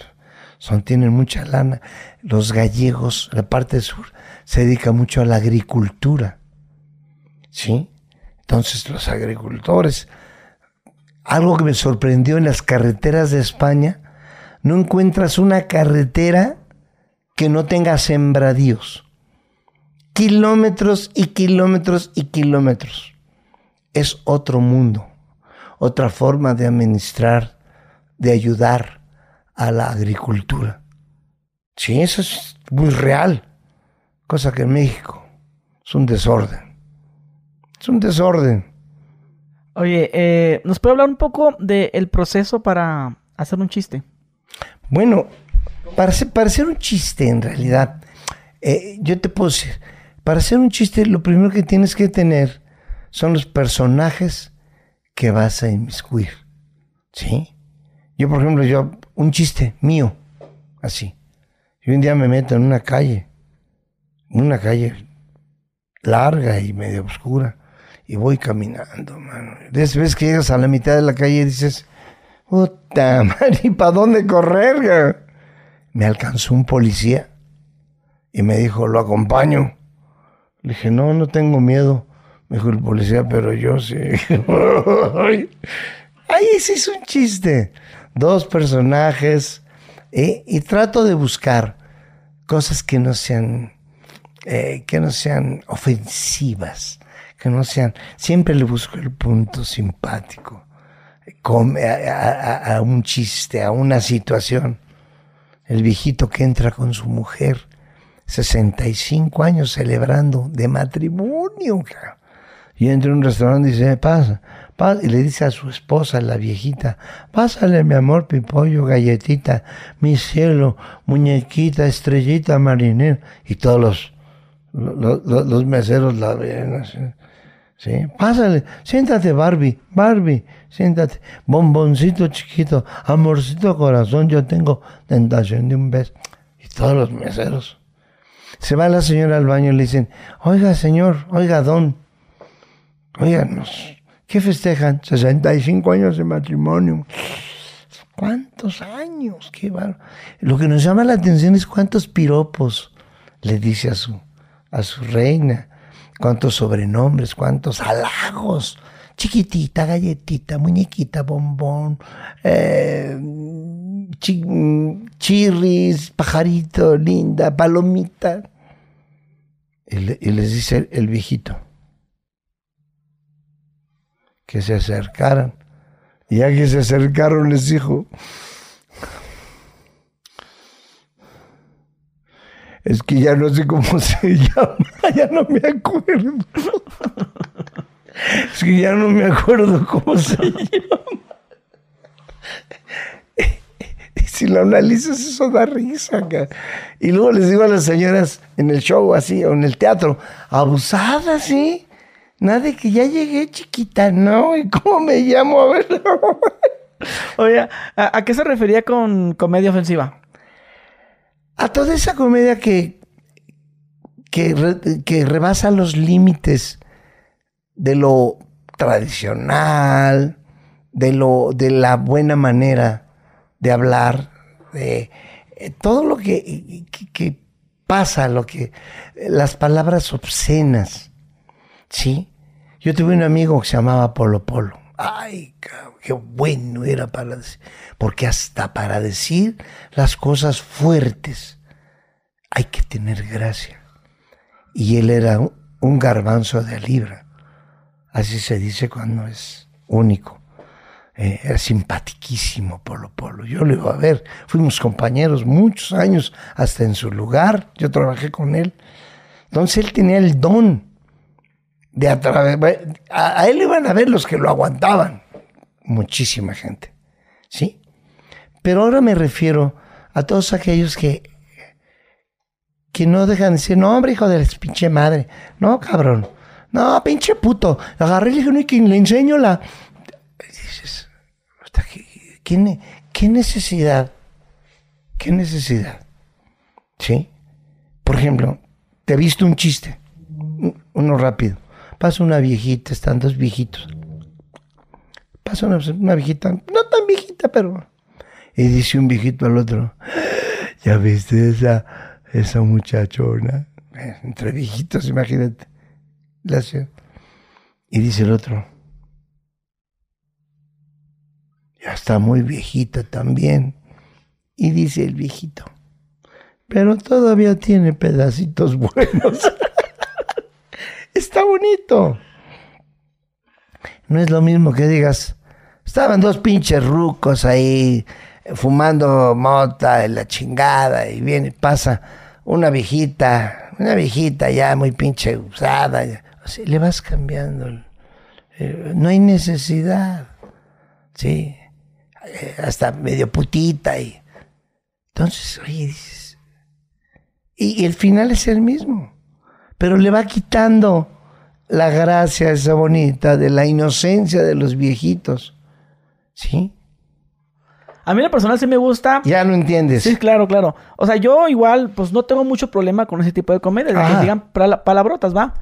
son, tienen mucha lana. Los gallegos, la parte sur, se dedica mucho a la agricultura. ¿Sí? Entonces los agricultores, algo que me sorprendió en las carreteras de España, no encuentras una carretera que no tenga sembradíos. Kilómetros y kilómetros y kilómetros. Es otro mundo, otra forma de administrar, de ayudar a la agricultura. Sí, eso es muy real. Cosa que en México es un desorden. Es un desorden. Oye, eh, ¿nos puede hablar un poco del proceso para hacer un chiste? Bueno, para hacer, para hacer un chiste en realidad, eh, yo te puedo decir, para hacer un chiste lo primero que tienes que tener son los personajes que vas a inmiscuir. ¿Sí? Yo, por ejemplo, yo, un chiste mío, así. Yo un día me meto en una calle, en una calle larga y medio oscura, y voy caminando, mano. De esas veces que llegas a la mitad de la calle y dices, puta madre, ¿y para dónde correr? güey?" Me alcanzó un policía y me dijo, lo acompaño. Le dije, no, no tengo miedo. Me dijo el policía, pero yo sí. Ay, ese es un chiste. Dos personajes. Y trato de buscar cosas que no sean, eh, que no sean ofensivas, que no sean. Siempre le busco el punto simpático, a, un chiste, a una situación. El viejito que entra con su mujer, 65 años celebrando de matrimonio. Y entra a un restaurante y dice, pasa, pasa, y le dice a su esposa, la viejita, pásale mi amor, pipollo, galletita, mi cielo, muñequita, estrellita marinera. Y todos los, lo- lo- los meseros la ven. Sí, pásale, siéntate Barbie, Barbie, siéntate, bomboncito chiquito, amorcito corazón, yo tengo tentación de un beso. Y todos los meseros. Se va la señora al baño y le dicen, oiga señor, oiga don, oiganos, ¿qué festejan? 65 años de matrimonio. ¿Cuántos años? Qué Lo que nos llama la atención es cuántos piropos le dice a su, a su reina, cuántos sobrenombres, cuántos halagos. Chiquitita, galletita, muñequita, bombón, eh, chirris, pajarito, linda, palomita. Y, les dice el viejito que se acercaran y ya que se acercaron les dijo, es que ya no sé cómo se llama, ya no me acuerdo. Es que ya no me acuerdo cómo se llama. Y si lo analizas, eso da risa. Y luego les digo a las señoras en el show así, o en el teatro, abusadas, ¿sí? Nada de que ya llegué chiquita, ¿no? ¿Y cómo me llamo? A ver. Oye, ¿a, qué se refería con comedia ofensiva? A toda esa comedia que, que, que rebasa los límites de lo tradicional, de, lo, de la buena manera de hablar, de eh, todo lo que, que pasa, lo que las palabras obscenas ¿sí? Yo tuve un amigo que se llamaba Polo Polo. Ay, qué bueno era para decir. Porque hasta para decir las cosas fuertes hay que tener gracia. Y él era un garbanzo de libra. Así se dice cuando es único. Eh, era simpatiquísimo Polo Polo. Yo lo iba a ver. Fuimos compañeros muchos años hasta en su lugar. Yo trabajé con él. Entonces él tenía el don de a través. A, él iban a ver los que lo aguantaban. Muchísima gente. ¿Sí? Pero ahora me refiero a todos aquellos que. que no dejan de decir, no, hombre, hijo de la pinche madre. No, cabrón. No, pinche puto. Agarré y le enseño la. dices, ¿qué, ¿qué necesidad? ¿Qué necesidad? ¿Sí? Por ejemplo, te he visto un chiste, uno rápido. Pasa una viejita, están dos viejitos. Pasa una, viejita, no tan viejita, pero... Y dice un viejito al otro, ¿ya viste esa, esa muchachona? Eh, entre viejitos, imagínate. Y dice el otro, ya está muy viejita también. Y dice el viejito, pero todavía tiene pedacitos buenos. Está bonito. No es lo mismo que digas, estaban dos pinches rucos ahí fumando mota en la chingada y viene, pasa una viejita, una viejita ya muy pinche usada, le vas cambiando. Eh, no hay necesidad, ¿sí? Eh, hasta medio putita y... Entonces, oye, dices... y el final es el mismo pero le va quitando la gracia esa bonita de la inocencia de los viejitos. ¿Sí? A mí la personal sí me gusta. Ya no entiendes. Sí, claro, claro. O sea, yo igual, pues no tengo mucho problema con ese tipo de comedia. Que digan palabrotas, ¿va?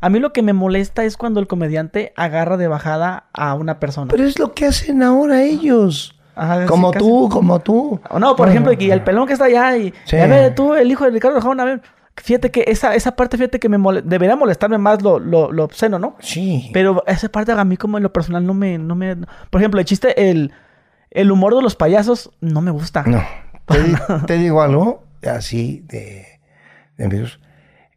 A mí lo que me molesta es cuando el comediante agarra de bajada a una persona. Pero es lo que hacen ahora ellos. como tú, como tú. No, por ejemplo, el pelón que está allá y... A ver, tú, el hijo de Ricardo Rajón, a ver... Fíjate que esa, esa parte, fíjate que me debería molestarme más lo, lo, lo, obsceno, ¿no? Sí. Pero esa parte a mí como en lo personal no me... No me por ejemplo, el chiste, el, el humor de los payasos no me gusta. No. Te, digo algo así de, de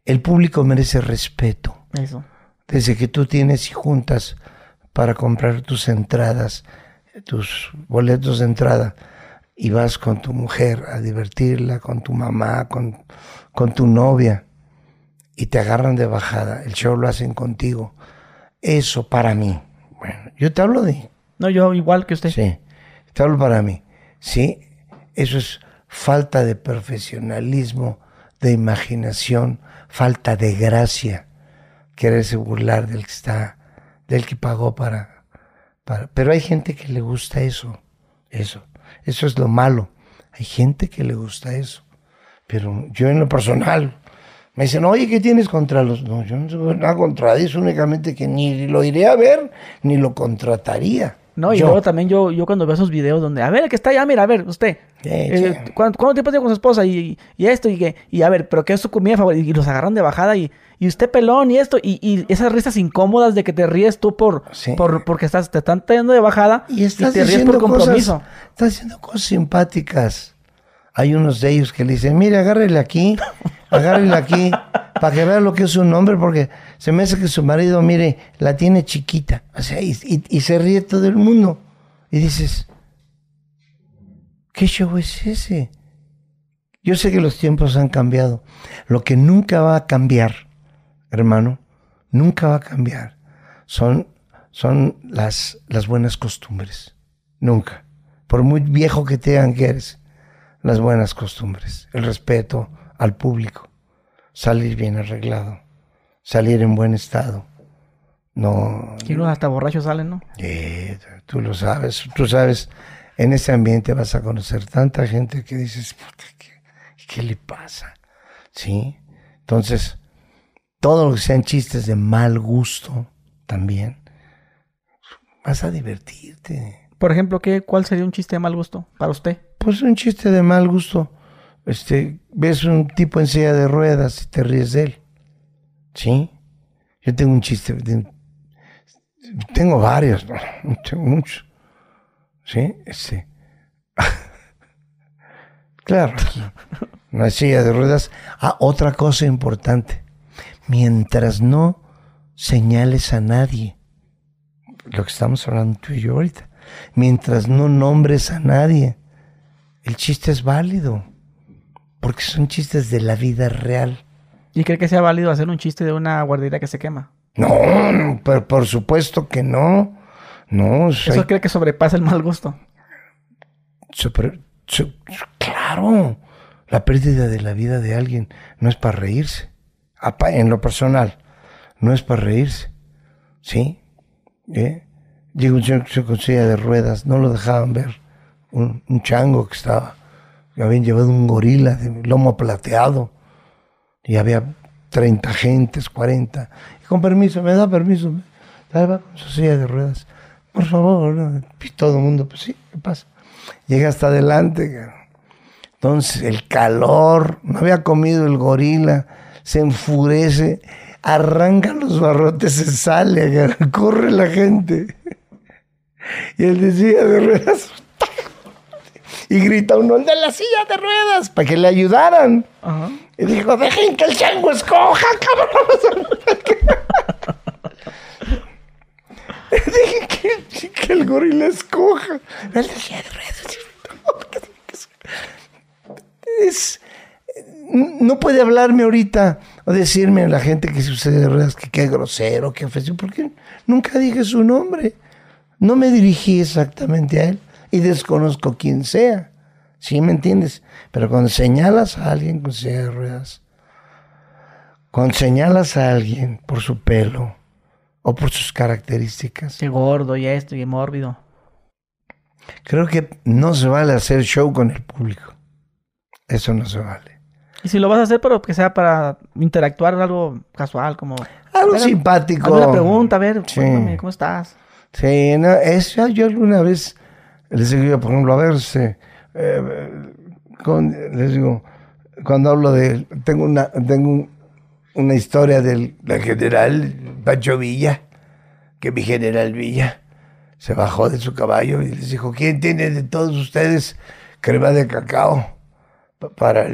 El público merece respeto. Eso. Desde que tú tienes y juntas para comprar tus entradas, tus boletos de entrada, y vas con tu mujer a divertirla, con tu mamá, con con tu novia y te agarran de bajada, el show lo hacen contigo. Eso para mí. Bueno, yo te hablo de... No, yo igual que usted. Sí, te hablo para mí. Sí, eso es falta de profesionalismo, de imaginación, falta de gracia. Quererse burlar del que está, del que pagó para, para... Pero hay gente que le gusta eso, eso. Eso es lo malo. Hay gente que le gusta eso. Pero yo en lo personal Me dicen, oye, ¿qué tienes contra los...? No, yo no tengo nada contra eso, únicamente que ni lo iré a ver, ni lo contrataría. No, y Yo. luego también yo, yo cuando veo esos videos donde, a ver, el que está allá, mira, a ver, usted, eh. ¿cuánto, cuánto tiempo tiene con su esposa? Y, y esto, y que, y a ver, pero ¿qué es su comida favorita? Y los agarran de bajada y, y usted pelón y esto, y, y esas risas incómodas de que te ríes tú por, Sí. por porque estás, te están teniendo de bajada Y estás te ríes por compromiso. Cosas, estás diciendo cosas simpáticas. Hay unos de ellos que le dicen, mire, agárrele aquí, agárrele aquí, para que vea lo que es su nombre, porque se me hace que su marido, mire, la tiene chiquita. O sea, y, se ríe todo el mundo. Y dices, ¿qué show es ese? Yo sé que los tiempos han cambiado. Lo que nunca va a cambiar, hermano, nunca va a cambiar, son, son las, las buenas costumbres. Nunca. Por muy viejo que te digan que eres, las buenas costumbres. El respeto al público. Salir bien arreglado. Salir en buen estado. No, Y unos hasta borrachos salen, ¿no? eh, tú lo sabes, tú sabes, en ese ambiente vas a conocer tanta gente que dices, "Puta, ¿qué, qué le pasa? ¿Sí? Entonces, todo lo que sean chistes de mal gusto también, vas a divertirte. Por ejemplo, ¿qué, ¿cuál sería un chiste de mal gusto para usted? Pues un chiste de mal gusto, este, ves un tipo en silla de ruedas y te ríes de él. ¿Sí? Yo tengo un chiste, tengo varios, ¿no? tengo muchos. ¿Sí? Este. claro, una silla de ruedas. Ah, otra cosa importante. Mientras no señales a nadie, lo que estamos hablando tú y yo ahorita, mientras no nombres a nadie, el chiste es válido. Porque son chistes de la vida real. ¿Y cree que sea válido hacer un chiste de una guardería que se quema? No, no, pero por supuesto que no. No, ¿Eso cree que sobrepasa el mal gusto? claro, la pérdida de la vida de alguien no es para reírse. En lo personal, no es para reírse. ¿Sí? ¿Eh? Llegó un señor con silla de ruedas, no lo dejaban ver. Un, un chango que estaba, que habían llevado un gorila de lomo plateado. Y había 30 gentes, 40. Y con permiso, me da permiso. Va con su silla de ruedas. Por favor, y todo el mundo, pues sí, ¿qué pasa? Llega hasta adelante. Entonces, el calor, no había comido el gorila, se enfurece, arranca los barrotes, se sale, corre la gente. Y él decía de ruedas. Y grita uno, el de la silla de ruedas, para que le ayudaran. Ajá. Y dijo, dejen que el chango escoja, cabrón. dejen que, que el gorila escoja. El de silla de ruedas. Es, no puede hablarme ahorita o decirme a la gente que sucede de ruedas que qué grosero, qué ofensivo, porque nunca dije su nombre. No me dirigí exactamente a él y desconozco quién sea. ¿Sí me entiendes? Pero cuando señalas a alguien con silla de ruedas, cuando señalas a alguien por su pelo o por sus características, Qué gordo y esto y mórbido. creo que no se vale hacer show con el público. Eso no se vale. Y si lo vas a hacer, pero que sea para interactuar algo casual, como... Algo Hagan- simpático. Hazme una pregunta, a ver, Sí. cuéntame, ¿cómo estás? Sí, no, eso yo alguna vez les digo, por ejemplo, a ver, se, eh, les digo, cuando hablo de, tengo una, tengo un- una historia del la general Pancho Villa, que mi general Villa se bajó de su caballo y les dijo, ¿quién tiene de todos ustedes crema de cacao? Pa- Para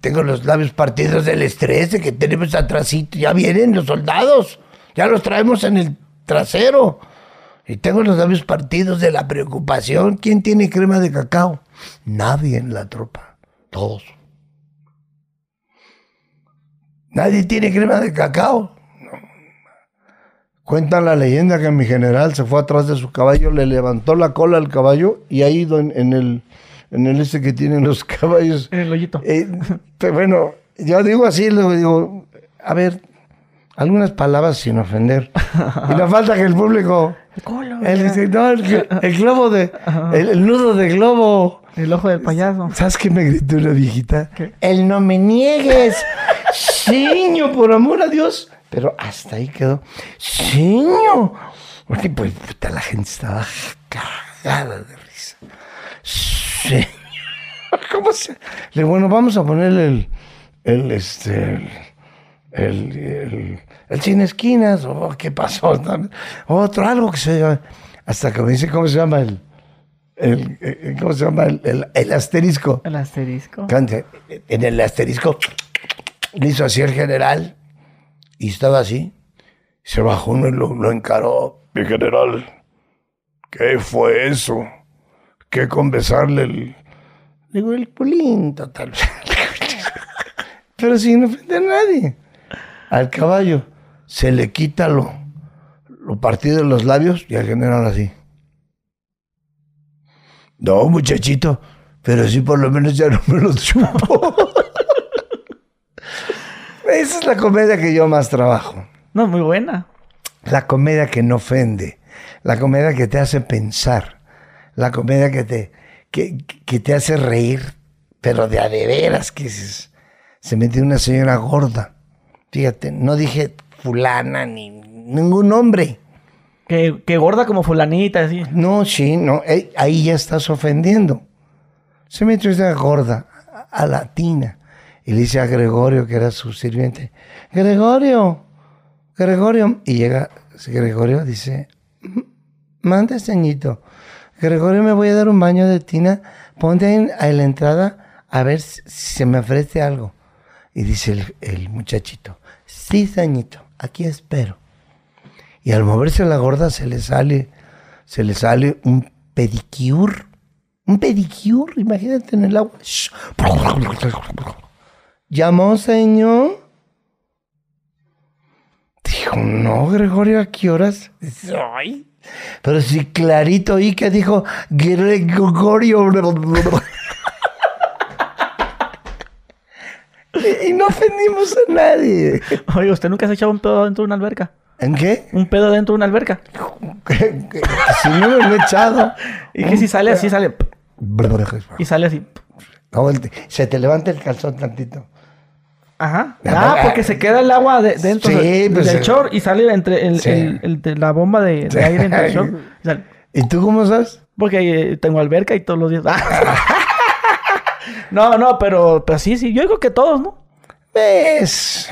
tengo los labios partidos del estrés de que tenemos atrásito. Ya vienen los soldados. Ya los traemos en el trasero. Y tengo los labios partidos de la preocupación. ¿Quién tiene crema de cacao? Nadie en la tropa. Todos. Nadie tiene crema de cacao. No. Cuenta la leyenda que mi general se fue atrás de su caballo, le levantó la cola al caballo y ha ido en, en el, en el este que tienen los caballos. En el hoyito. Eh, pero bueno, yo digo así, luego digo, a ver, algunas palabras sin ofender. Y no falta que el público, El ya. dice, no, el, el globo de, el, el nudo de globo. el ojo del payaso. ¿Sabes qué me gritó una viejita? ¿Qué? El no me niegues. Señor, por amor a Dios. Pero hasta ahí quedó. Señor. Porque pues puta, la gente estaba cagada de risa. Señor. ¿Cómo se? Le bueno, vamos a ponerle el, el este, el, el, el, sin esquinas, o qué pasó, otro, algo que se llama, hasta que me dice cómo se llama el, el, ¿cómo se llama? El, asterisco. El asterisco. Cante, En el asterisco le hizo así el general y estaba así. Se bajó uno y lo, lo encaró. Mi general, ¿qué fue eso? ¿Qué con besarle el... Le digo, el culín, total. Pero sin ofender a nadie. Al caballo se le quita lo, lo partido de los labios y al general así. No, muchachito, pero sí por lo menos ya no me lo chupo. Esa es la comedia que yo más trabajo. No, muy buena. La comedia que no ofende. La comedia que te hace pensar. La comedia que te, que, que te hace reír, pero de a de veras que se, se metió una señora gorda. Fíjate, no dije fulana ni ningún nombre. Que, que gorda como fulanita, así. No, sí, no, eh, ahí ya estás ofendiendo. Se metió esa gorda a, a la tina y le dice a Gregorio, que era su sirviente, Gregorio, Gregorio, y llega Gregorio, dice, manda ceñito, Gregorio me voy a dar un baño de tina, ponte en, a la entrada a ver si, si se me ofrece algo. Y dice el, el muchachito, sí, ceñito, aquí espero. Y al moverse la gorda se le sale, se le sale un pedicure. Un pedicure, imagínate en el agua. ¿Llamó, señor? Dijo, no, Gregorio, ¿a qué horas? Ay. Pero sí, clarito oí que dijo Gregorio. Y no ofendimos a nadie. Oye, ¿usted nunca se ha echado un pedo dentro de una alberca? ¿En qué? Un pedo dentro de una alberca. Que si no me lo he echado. Y que si sale así, sale. Y sale así. No, se te levanta el calzón tantito. Ajá. Ah, Ah, porque se queda el agua de- dentro Sí, pues, del eh, short y sale entre el, sí. el- el de la bomba de, aire entre el short. y sale. ¿Y tú cómo sabes? Porque eh, tengo alberca y todos los días. no, no, pero, pero sí, sí. Yo digo que todos, ¿no? ¿Ves?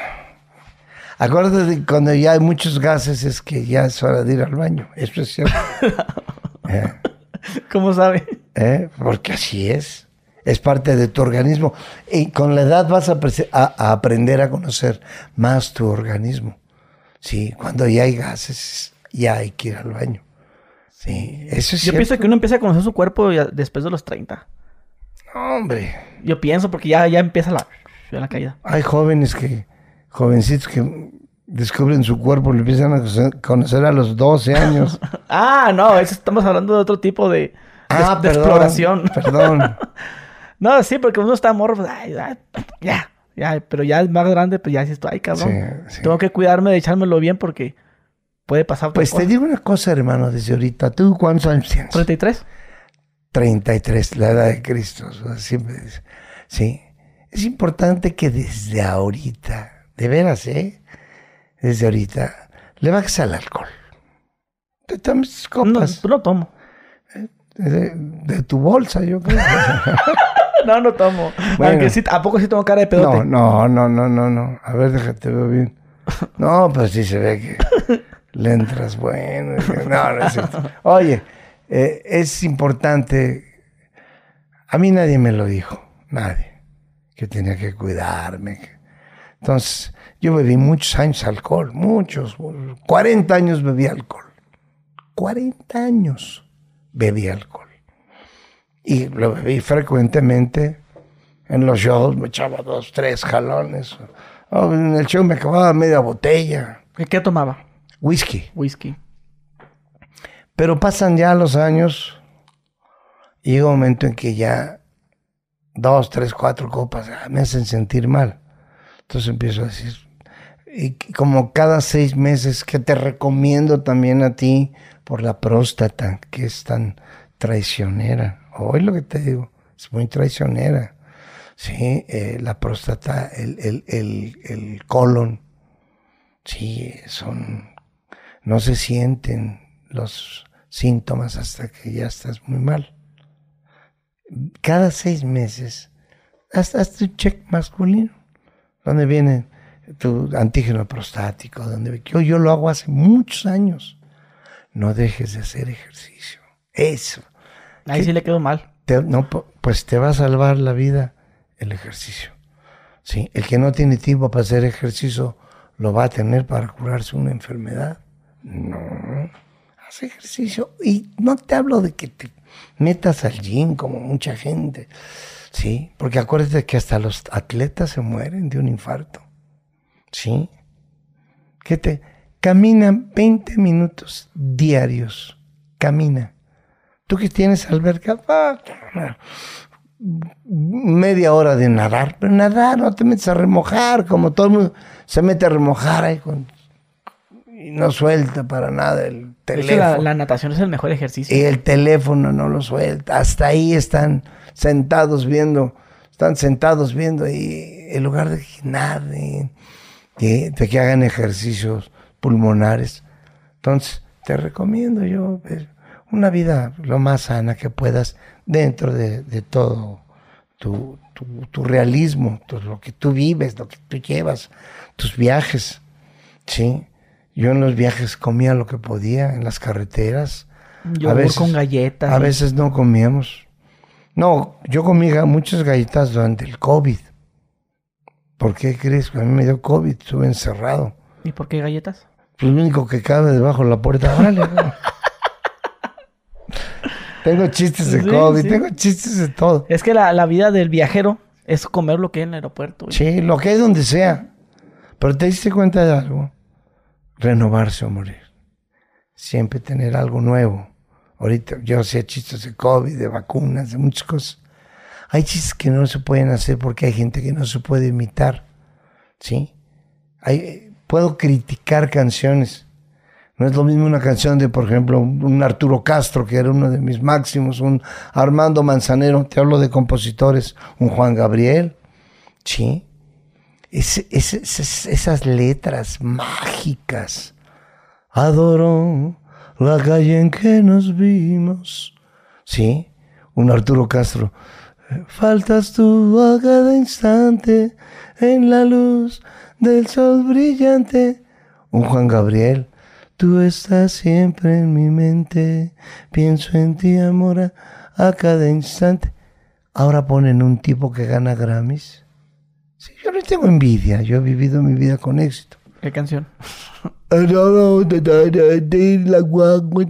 Acuérdate de cuando ya hay muchos gases es que ya es hora de ir al baño. Eso es cierto. Eh, ¿Cómo sabe? eh, Porque así es. Es parte de tu organismo. Y con la edad vas a, apreci- a- a aprender a conocer más tu organismo. Sí, cuando ya hay gases, ya hay que ir al baño. Sí, eso es Yo cierto. pienso que uno empieza a conocer su cuerpo después de los 30. Hombre. Yo pienso porque ya, ya empieza la, ya la caída. Hay jóvenes que, jovencitos que descubren su cuerpo, lo empiezan a conocer- a los 12 años. Ah, no, eso estamos hablando de otro tipo de, de- ah, de perdón, exploración. Perdón. No, sí, porque uno está morro, pues, ay, ay, ya, ya, pero ya es más grande, pues ya dices tú, ay, cabrón. Sí, sí. Tengo que cuidarme de echármelo bien porque puede pasar Pues te digo una cosa, hermano, desde ahorita. ¿Tú cuántos años tienes? 33. 33, la edad de Cristo. siempre dice. Sí. Es importante que desde ahorita, de veras, ¿eh? Desde ahorita, le bajes al alcohol. Te tomes No, copas no tomo. de, de tu bolsa, yo creo. No, no tomo. Bueno. Aunque sí, ¿a poco sí tengo cara de pedote? No, no, no, no, no, no. A ver, déjate veo bien. No, pues sí se ve que le entras bueno. No, no es cierto. Oye, eh, es importante. A mí nadie me lo dijo, nadie, que tenía que cuidarme. Entonces, yo bebí muchos años alcohol, muchos, 40 años bebí alcohol. 40 años bebí alcohol. Y lo bebí frecuentemente. En los shows me echaba dos, tres jalones. En el show me acababa media botella. ¿Qué, qué tomaba? Whisky. Whisky. Pero pasan ya los años y llega un momento en que ya dos, tres, cuatro copas ah, me hacen sentir mal. Entonces empiezo a decir, y como cada seis meses que te recomiendo también a ti por la próstata, que es tan traicionera. Hoy lo que te digo, es muy traicionera. ¿sí? Eh, la próstata, el, el, el, el colon. Sí, son, no se sienten los síntomas hasta que ya estás muy mal. Cada seis meses, hasta tu check masculino, donde viene tu antígeno prostático, donde yo, yo lo hago hace muchos años. No dejes de hacer ejercicio. Eso. Ahí sí le quedó mal. no, pues te va a salvar la vida el ejercicio. Sí, el que no tiene tiempo para hacer ejercicio lo va a tener para curarse una enfermedad. No, haz ejercicio. Y no te hablo de que te metas al gym como mucha gente. Sí, porque acuérdate que hasta los atletas se mueren de un infarto. Sí. Que te camina 20 minutos diarios. Camina. Tú que tienes alberca, media hora de nadar, pero nadar, no te metes a remojar, como todo el mundo se mete a remojar ahí y no suelta para nada el teléfono. La, natación es el mejor ejercicio. Y el teléfono no lo suelta. Hasta ahí están sentados viendo, están sentados viendo y en lugar de que naden, de que hagan ejercicios pulmonares. Entonces, te recomiendo yo pues, una vida lo más sana que puedas dentro de, todo tu, realismo, todo lo que tú vives, lo que tú llevas, tus viajes. ¿sí? Yo en los viajes comía lo que podía, en las carreteras. Yo a veces, con galletas. A veces no comíamos. No, yo comí muchas galletas durante el COVID. ¿Por qué crees? que A mí me dio COVID, estuve encerrado. ¿Y por qué galletas? Pues lo único que cabe debajo de la puerta, vale. Tengo chistes de COVID, tengo chistes de todo. Es que la, vida del viajero es comer lo que hay en el aeropuerto. Sí, lo que hay donde sea. Pero te diste cuenta de algo. Renovarse o morir. Siempre tener algo nuevo. Ahorita yo hacía chistes de COVID, de vacunas, de muchas cosas. Hay chistes que no se pueden hacer porque hay gente que no se puede imitar. ¿Sí? Puedo criticar canciones no es lo mismo una canción de, por ejemplo, un Arturo Castro, que era uno de mis máximos, un Armando Manzanero, te hablo de compositores, un Juan Gabriel, ¿sí? Esas letras mágicas. Adoro la calle en que nos vimos. ¿Sí? Un Arturo Castro. Faltas tú a cada instante en la luz del sol brillante. Un Juan Gabriel. Tú estás siempre en mi mente, pienso en ti, amor, a, cada instante. Ahora ponen un tipo que gana Grammys. Sí, yo no tengo envidia, yo he vivido mi vida con éxito. ¿Qué canción? La guagua,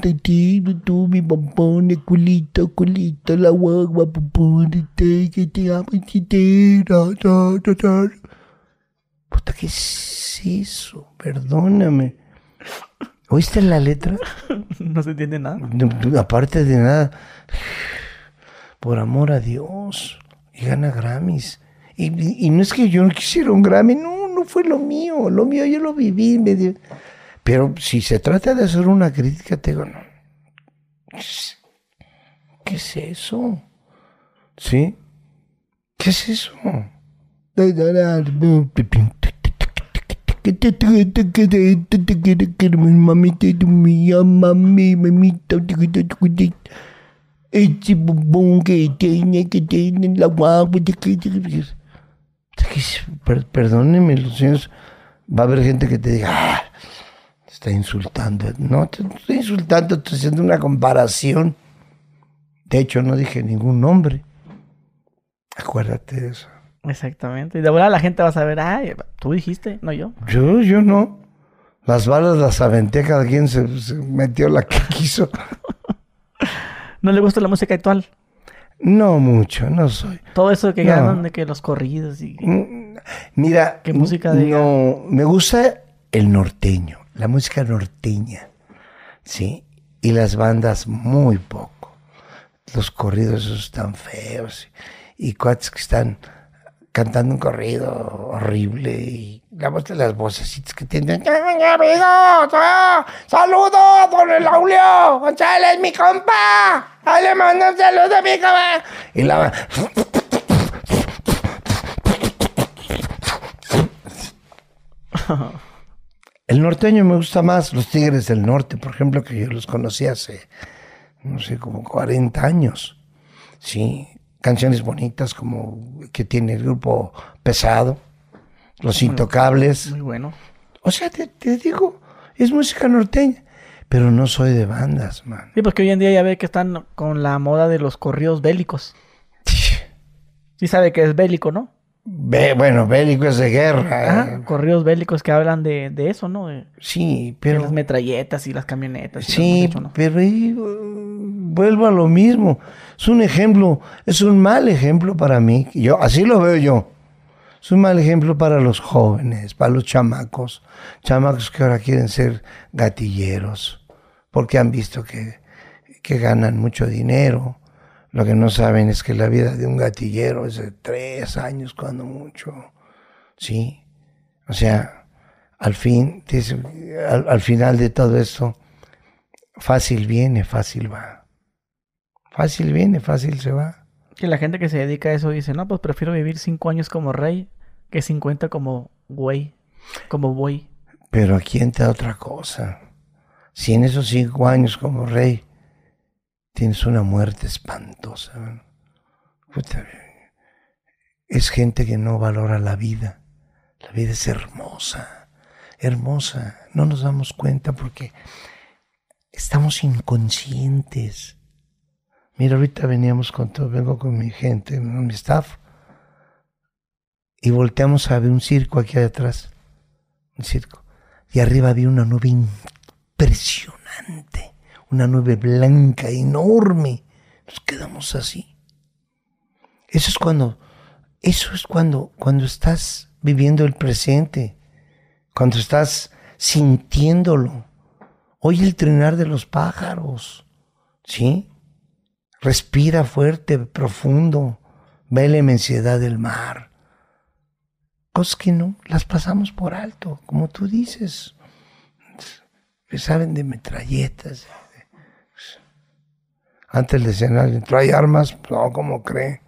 tú, mi pompón, culito, culito, la guagua, pompón, que te amo, Puta, ¿qué es eso? Perdóname. ¿Oíste la letra? no se entiende nada. aparte de nada, por amor a Dios, y gana Grammys. Y, no es que yo no quisiera un Grammy, no, no fue lo mío, lo mío yo lo viví. Pero si se trata de hacer una crítica, te digo, no. ¿Qué es eso? ¿Sí? ¿Qué es eso? Ese bombón que tiene que tiene la guagua que perdónenme los señores va a haber gente que te diga ah, está insultando no te estoy insultando estoy haciendo una comparación de hecho no dije ningún nombre acuérdate de eso Exactamente. Y de verdad la gente va a saber, ay, tú dijiste, no yo. Yo, yo no. Las balas las aventé, cada quien se, metió la que quiso. ¿No le gusta la música actual? No mucho, no soy. Todo eso que ganan de que los corridos y... Mm, mira, ¿qué música de... No, me gusta el norteño, la música norteña, ¿sí? Y las bandas muy poco. Los corridos esos están feos y, y cuates que están cantando un corrido horrible y la voz las vocecitas que tienen. ¡Ah! ¡Saludos, don Elaulio! ¡González, mi compa! ¡Ahí le mando un saludo, a mi compa! Y la... El norteño me gusta más, los Tigres del Norte, por ejemplo, que yo los conocí hace, no sé, como 40 años. Sí, canciones bonitas como que tiene el grupo pesado los Intocables. Muy bueno. O sea, te, te digo, es música norteña, pero no soy de bandas, man. Sí, porque hoy en día ya ve que están con la moda de los corridos bélicos. Sí sabe que es bélico, ¿no? Be- bueno, bélico es de guerra. Ajá, eh. corridos bélicos que hablan de, de eso, ¿no? De, Sí, de pero... las metralletas y las camionetas. y Sí, ¿no? pero ahí, uh, vuelvo a lo mismo. Es un ejemplo, es un mal ejemplo para mí. Yo así lo veo yo. Es un mal ejemplo para los jóvenes, para los chamacos, chamacos que ahora quieren ser gatilleros, porque han visto que, que ganan mucho dinero. Lo que no saben es que la vida de un gatillero es de tres años, cuando mucho. Sí. O sea, al fin, al, al final de todo esto, fácil viene, fácil va. Fácil viene, fácil se va. Que la gente que se dedica a eso dice, no, pues prefiero vivir cinco años como rey que 50 como güey, como buey. Pero aquí entra otra cosa. Si en esos cinco años como rey tienes una muerte espantosa, es gente que no valora la vida. La vida es hermosa, hermosa. No nos damos cuenta porque estamos inconscientes. Mira, ahorita veníamos con todo, vengo con mi gente, con mi staff, y volteamos a ver un circo aquí atrás, un circo, y arriba había una nube impresionante, una nube blanca enorme. Nos quedamos así. Eso es cuando, eso es cuando, cuando estás viviendo el presente, cuando estás sintiéndolo. Oye el trinar de los pájaros, ¿sí? Respira fuerte, profundo, ve la inmensidad del mar. Cosas que no, las pasamos por alto, como tú dices. Que saben de metralletas. Antes le decían a alguien, ¿trae armas? No, ¿cómo cree?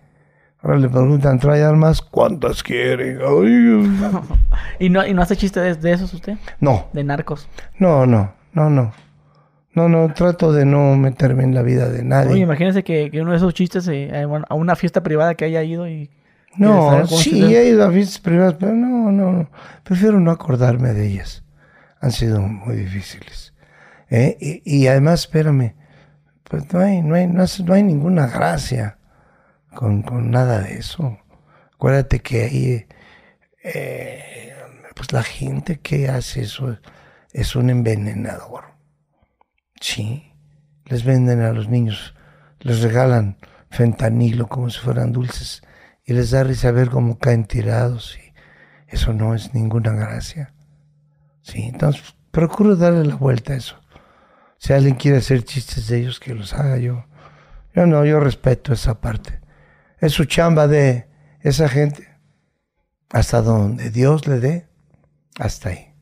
Ahora le preguntan, ¿trae armas? ¿Cuántas quiere? ¿Y no, y no hace chiste de, de esos usted? No, De narcos. no, no, no, no. No, no, trato de no meterme en la vida de nadie. Oye, imagínese que, que uno de esos chistes eh, a una- fiesta privada que haya ido y... No, ¿Quieres saber cómo sí, he ido a fiestas privadas, pero no, no, no. Prefiero no acordarme de ellas. Han sido muy difíciles. ¿eh? Y, y además, espérame, pues no hay, no hay, no hay ninguna gracia con, con nada de eso. Acuérdate que ahí, eh, pues la gente que hace eso es un envenenador. Sí, les venden a los niños, les regalan fentanilo como si fueran dulces y les da risa ver cómo caen tirados y eso no es ninguna gracia. Sí, entonces procuro darle la vuelta a eso. Si alguien quiere hacer chistes de ellos, que los haga yo. Yo no, yo respeto esa parte. Es su chamba de esa gente. Hasta donde Dios le dé, hasta ahí.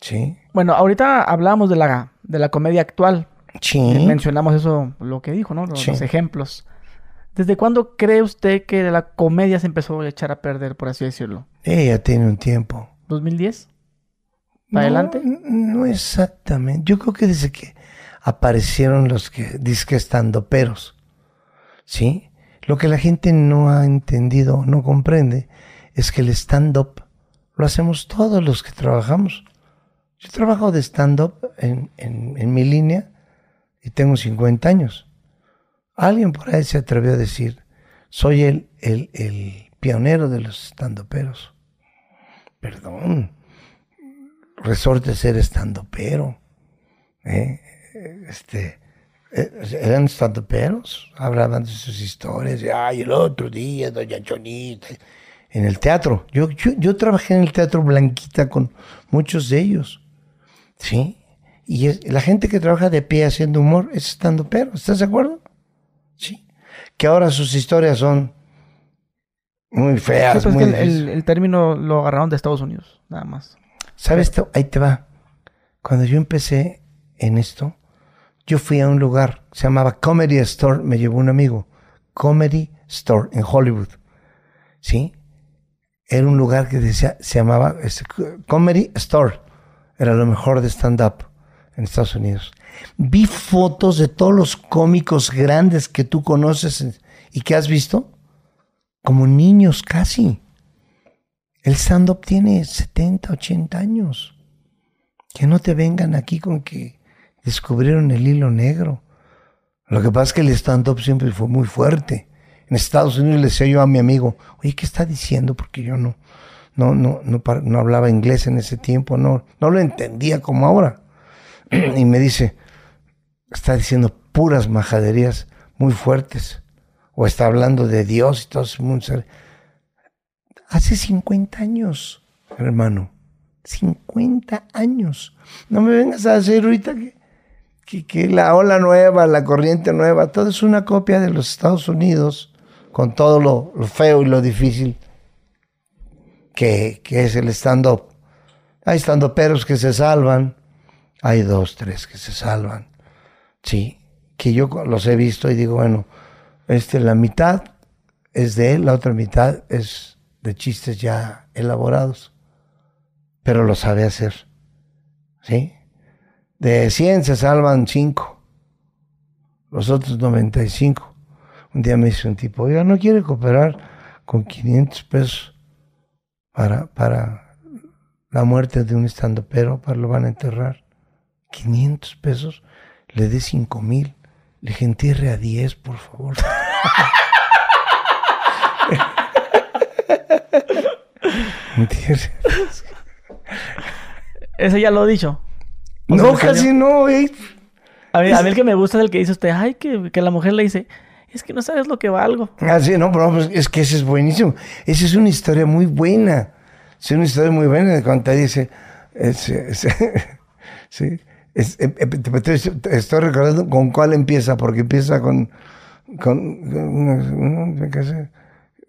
Sí. Bueno, ahorita hablamos de la, de la comedia actual. Sí. Mencionamos eso, lo que dijo, ¿no? Los, Sí. los ejemplos. ¿Desde cuándo cree usted que la comedia se empezó a echar a perder, por así decirlo? Ella tiene un tiempo. ¿2010? No, ¿Para adelante? No exactamente. Yo creo que desde que aparecieron los que disque estando peros, ¿sí? Lo que la gente no ha entendido, no comprende, es que el stand-up lo hacemos todos los que trabajamos. Yo trabajo de stand-up en, en- mi línea y tengo 50 años. Alguien por ahí se atrevió a decir, soy el, el, el pionero de los stand-uperos. Perdón resorte ser estando pero. Este, eh, eran estandoperos, hablaban de sus historias, y, ay, el otro día, doña Chonita, en el teatro. Yo, yo, yo trabajé en el teatro Blanquita con muchos de ellos, ¿sí? Y es- la gente que trabaja de pie haciendo humor es estando pero, ¿estás de acuerdo? Sí. Que ahora sus historias son muy Sí, feas, pues es muy que el, el- difíciles. el término lo agarraron de Estados Unidos, nada más. ¿Sabes? esto? Ahí te va. Cuando yo empecé en esto, yo fui a un lugar, se llamaba Comedy Store, me llevó un amigo. Comedy Store en Hollywood. ¿Sí? era un lugar que decía, se llamaba este, Comedy Store. Era lo mejor de stand-up en Estados Unidos. Vi fotos de todos los cómicos grandes que tú conoces y que has visto, como niños casi. El stand-up tiene 70, 80 años. Que no te vengan aquí con que descubrieron el hilo negro. Lo que pasa es que el stand-up siempre fue muy fuerte. En Estados Unidos le decía yo a mi amigo, oye, ¿qué está diciendo? Porque yo no, no, no, no, no hablaba inglés en ese tiempo, no, no lo entendía como ahora. y me dice, está diciendo puras majaderías muy fuertes. O está hablando de Dios y todo ese mundo. Hace 50 años, hermano. 50 años. No me vengas a decir ahorita que, que, la ola nueva, la corriente nueva, todo es una copia de los Estados Unidos, con todo lo, feo y lo difícil que, que es el stand-up. Hay stand-uperos que se salvan, hay dos, tres que se salvan. Sí, que yo los he visto y digo, bueno, este, la mitad es de él, la otra mitad es de chistes ya elaborados, pero lo sabe hacer. ¿Sí? De 100 se salvan 5, los otros 95. Un día me dice un tipo, oiga, ¿no quiere cooperar con 500 pesos para, para la muerte de un estando pero para lo van a enterrar? 500 pesos, le dé 5 mil, le entierre a 10, por favor. Ese ya lo he dicho. No, casi no, güey. A mí, a mí, el que me gusta es el que dice usted, ay, que, que la mujer le dice, es que no sabes lo que valgo. Ah, sí, no, pero pues, es que ese es buenísimo. Esa es una historia muy buena. Es una historia muy buena cuando te dice, sí, estoy recordando con cuál empieza, porque empieza con, con,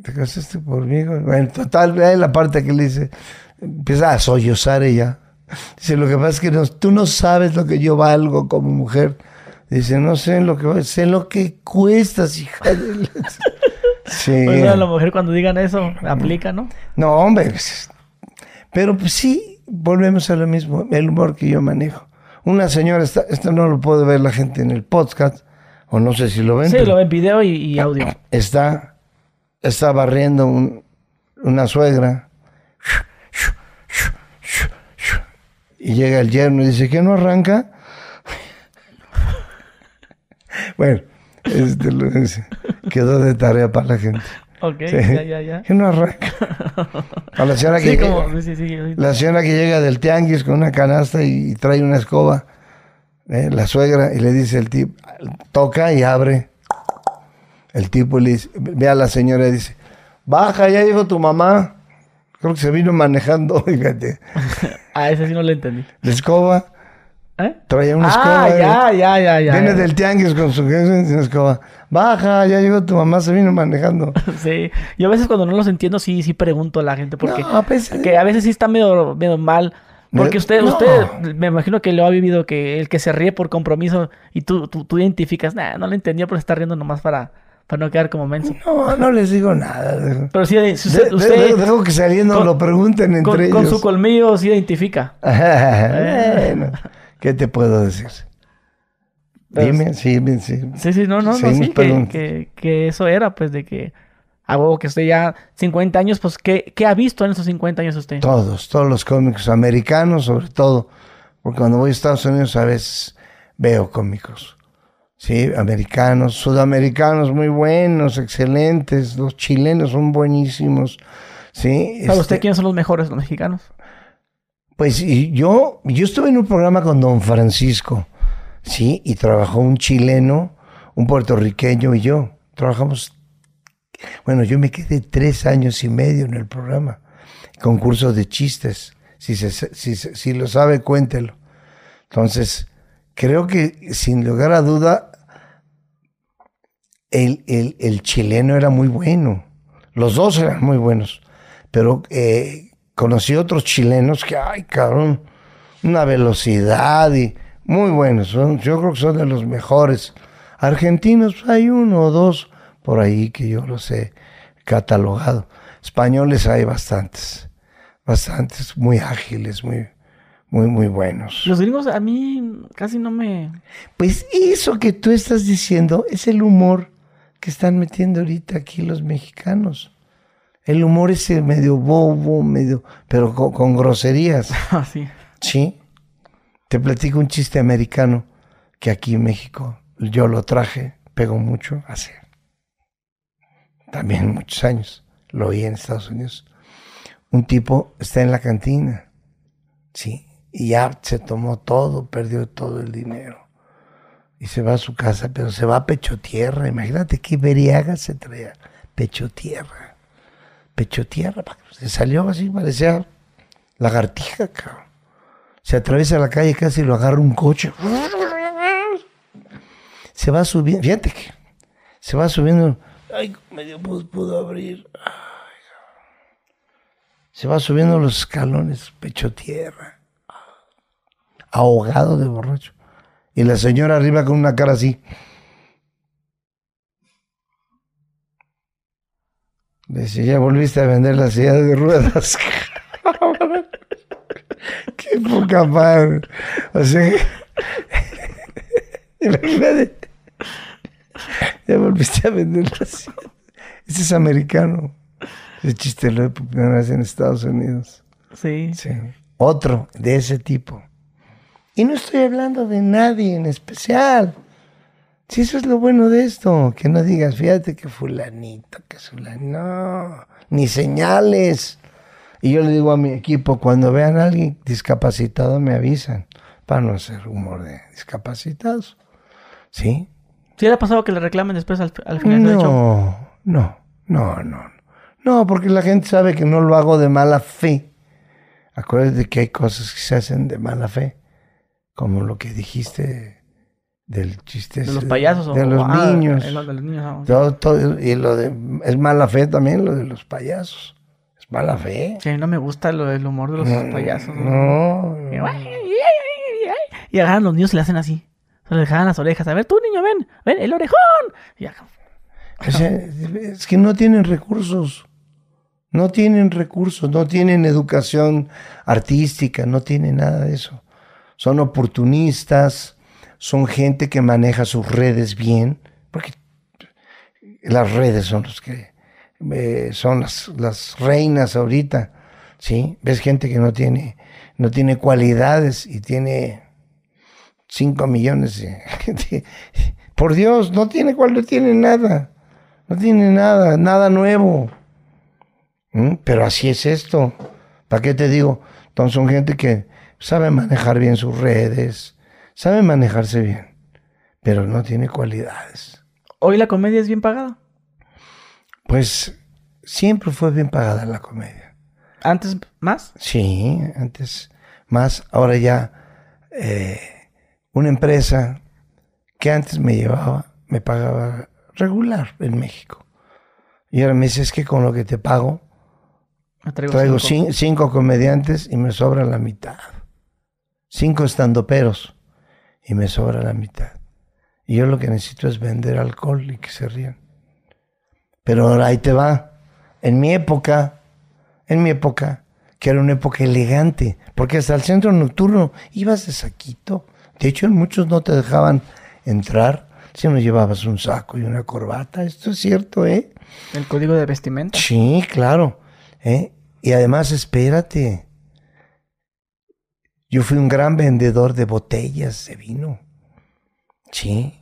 te, casaste conmigo. Bueno, total, hay la parte que le dice, empieza a sollozar ella. Dice, lo que pasa es que tú no sabes lo que yo valgo como mujer. Dice, no sé lo que sé lo que cuestas, hija de Sí. Bueno, la mujer cuando digan eso, aplica, ¿no? No, hombre. Pues, pero pues sí, volvemos a lo mismo, el humor que yo manejo. Una señora, esto no lo puede ver la gente en el podcast, o no sé si lo ven. Sí, lo ven video y, audio. Está, está barriendo una suegra. Y llega el yerno y dice, ¿qué no arranca? Bueno, este, quedó de tarea para la gente. Ok, ya, ya, ya. Que no arranca. A la señora, que, llega, la señora que llega del tianguis con una canasta y, trae una escoba, eh, la suegra, y le dice el tipo, toca y abre. El tipo le dice, ve a la señora y dice, baja, ya llegó tu mamá. Creo que se vino manejando, fíjate. a ese sí no le entendí. La escoba. ¿Eh? Traía una escoba. Ah, ya, ya, ya, ya. Viene del tianguis con su escoba. Baja, ya llegó tu mamá, se vino manejando. sí. Yo a veces cuando no los entiendo, sí, sí pregunto a la gente. Porque pues, que a veces sí está medio, medio mal. Porque usted, usted, me imagino que lo ha vivido, que el que se ríe por compromiso y tú, tú, tú identificas, nah, no lo entendió, pero está riendo nomás para, para no quedar como menso. No, no les digo nada. Pero sí, usted... usted dejo que saliendo lo pregunten entre ellos. Con su colmillo sí identifica. bueno. ¿Qué te puedo decir? Dime, sí, sí. Sí, sí, no, no, no sí, que, que, eso era, pues, de que a huevo que usted ya 50 años, pues, ¿qué, ¿qué, ha visto en esos 50 años usted? Todos, todos los cómicos americanos, sobre todo, porque cuando voy a Estados Unidos a veces veo cómicos, sí, americanos, sudamericanos muy buenos, excelentes, los chilenos son buenísimos, sí. ¿Para usted este quiénes son los mejores, los mexicanos? Pues yo, yo estuve en un programa con don Francisco, ¿sí? Y trabajó un chileno, un puertorriqueño y yo. Trabajamos, bueno, yo me quedé tres años y medio en el programa, concurso de chistes. Si, si, lo sabe, cuéntelo. Entonces, creo que sin lugar a duda, el, el, chileno era muy bueno. Los dos eran muy buenos. Pero eh, conocí otros chilenos que, ay, cabrón, una velocidad y muy buenos. Son, yo creo que son de los mejores. Argentinos, hay uno o dos por ahí que yo los he catalogado. Españoles hay bastantes, bastantes, muy ágiles, muy, muy, muy buenos. Los gringos a mí casi no me... Pues eso que tú estás diciendo es el humor que están metiendo ahorita aquí los mexicanos. El humor ese medio bobo, medio, pero con, con groserías. Ah, sí. Sí. Te platico un chiste americano que aquí en México yo lo traje, pegó mucho hace también muchos años. Lo oí en Estados Unidos. Un tipo está en la cantina, sí, y ya se tomó todo, perdió todo el dinero. Y se va a su casa, pero se va a pecho tierra. Imagínate qué veriaga se traía. Pecho tierra. Pecho tierra. Se salió así, parecía lagartija, cabrón. Se atraviesa la calle casi lo agarra un coche. Se va subiendo, fíjate que se va subiendo. Ay, medio pudo, abrir. Ay, se va subiendo los escalones, pecho tierra. Ahogado de borracho. Y la señora arriba con una cara así. Dice, ya volviste a vender la silla de ruedas. Qué poca madre. O sea. Ya volviste a vender la silla. Ese es americano. Ese chiste lo he por primera vez en Estados Unidos. Sí. Sí. Otro de ese tipo. Y no estoy hablando de nadie en especial. Si eso es lo bueno de esto, que no digas, fíjate que fulanito, que fulanito, no, ni señales. Y yo le digo a mi equipo, cuando vean a alguien discapacitado, me avisan, para no hacer humor de discapacitados. ¿Sí? ¿Sí le ha pasado que le reclamen después al, al final del show? No, no, no, no. No, porque la gente sabe que no lo hago de mala fe. Acuérdate que hay cosas que se hacen de mala fe, como lo que dijiste del chiste De los payasos o los ah, niños. de los niños, ah. Todo, todo, y lo de es mala fe también lo de los payasos. Es mala fe. Sí, a mí no me gusta lo del humor de los payasos. ¿no? No. Y, agarran los niños y le hacen así. Se les jalan las orejas. A ver, tú, niño, ven, ven, el orejón. Y ya. O sea, es que no tienen recursos. No tienen recursos, no tienen educación artística, no tienen nada de eso. Son oportunistas, son gente que maneja sus redes bien, porque las redes son los que eh, son las, las reinas ahorita, ¿sí? Ves gente que no tiene, no tiene cualidades y tiene 5 millones de, por Dios, no tiene cual, no tiene nada. No tiene nada, nada nuevo. ¿Mm? Pero así es esto. ¿Para qué te digo? Entonces son gente que sabe manejar bien sus redes, sabe manejarse bien, pero no tiene cualidades. Hoy la comedia es bien pagada. Pues siempre fue bien pagada la comedia. Antes, más. Sí, antes más, ahora ya eh, una empresa que antes me llevaba, me pagaba regular en México. Y ahora me dice, es que con lo que te pago, traigo traigo cinco. cin- cinco comediantes y me sobra la mitad. Cinco estandoperos y me sobra la mitad. Y yo lo que necesito es vender alcohol y que se rían. Pero ahora ahí te va. En mi época, en mi época, que era una época elegante, porque hasta el centro nocturno ibas de saquito. De hecho, en muchos no te dejaban entrar si no llevabas un saco y una corbata. Esto es cierto, ¿eh? El código de vestimenta. Sí, claro. ¿eh? Y además, espérate. Yo fui un gran vendedor de botellas de vino. Sí.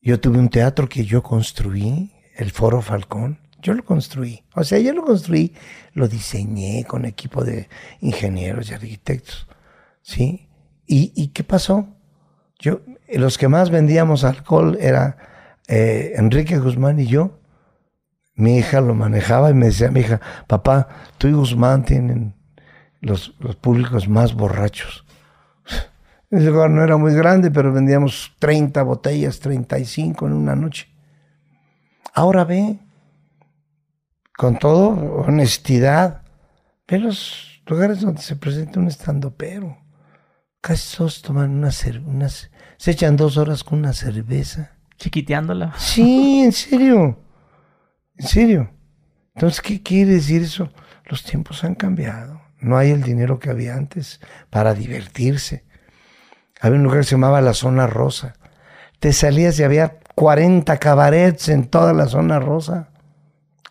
Yo tuve un teatro que yo construí, el Foro Falcón. Yo lo construí. O sea, yo lo construí, lo diseñé con equipo de ingenieros y arquitectos. ¿Sí? ¿Y, y qué pasó? Yo, los que más vendíamos alcohol era eh, Enrique Guzmán y yo. Mi hija lo manejaba y me decía mi hija, papá, tú y Guzmán tienen los, los públicos más borrachos. Ese lugar no era muy grande, pero vendíamos 30 botellas, 35 en una noche. Ahora ve, con toda honestidad, ve los lugares donde se presenta un estandopero. Casi todos toman una cerveza, se echan dos horas con una cerveza. Chiquiteándola. Sí, en serio. En serio. Entonces, ¿qué quiere decir eso? Los tiempos han cambiado. No hay el dinero que había antes para divertirse. Había un lugar que se llamaba la Zona Rosa. Te salías y había 40 cabarets en toda la Zona Rosa.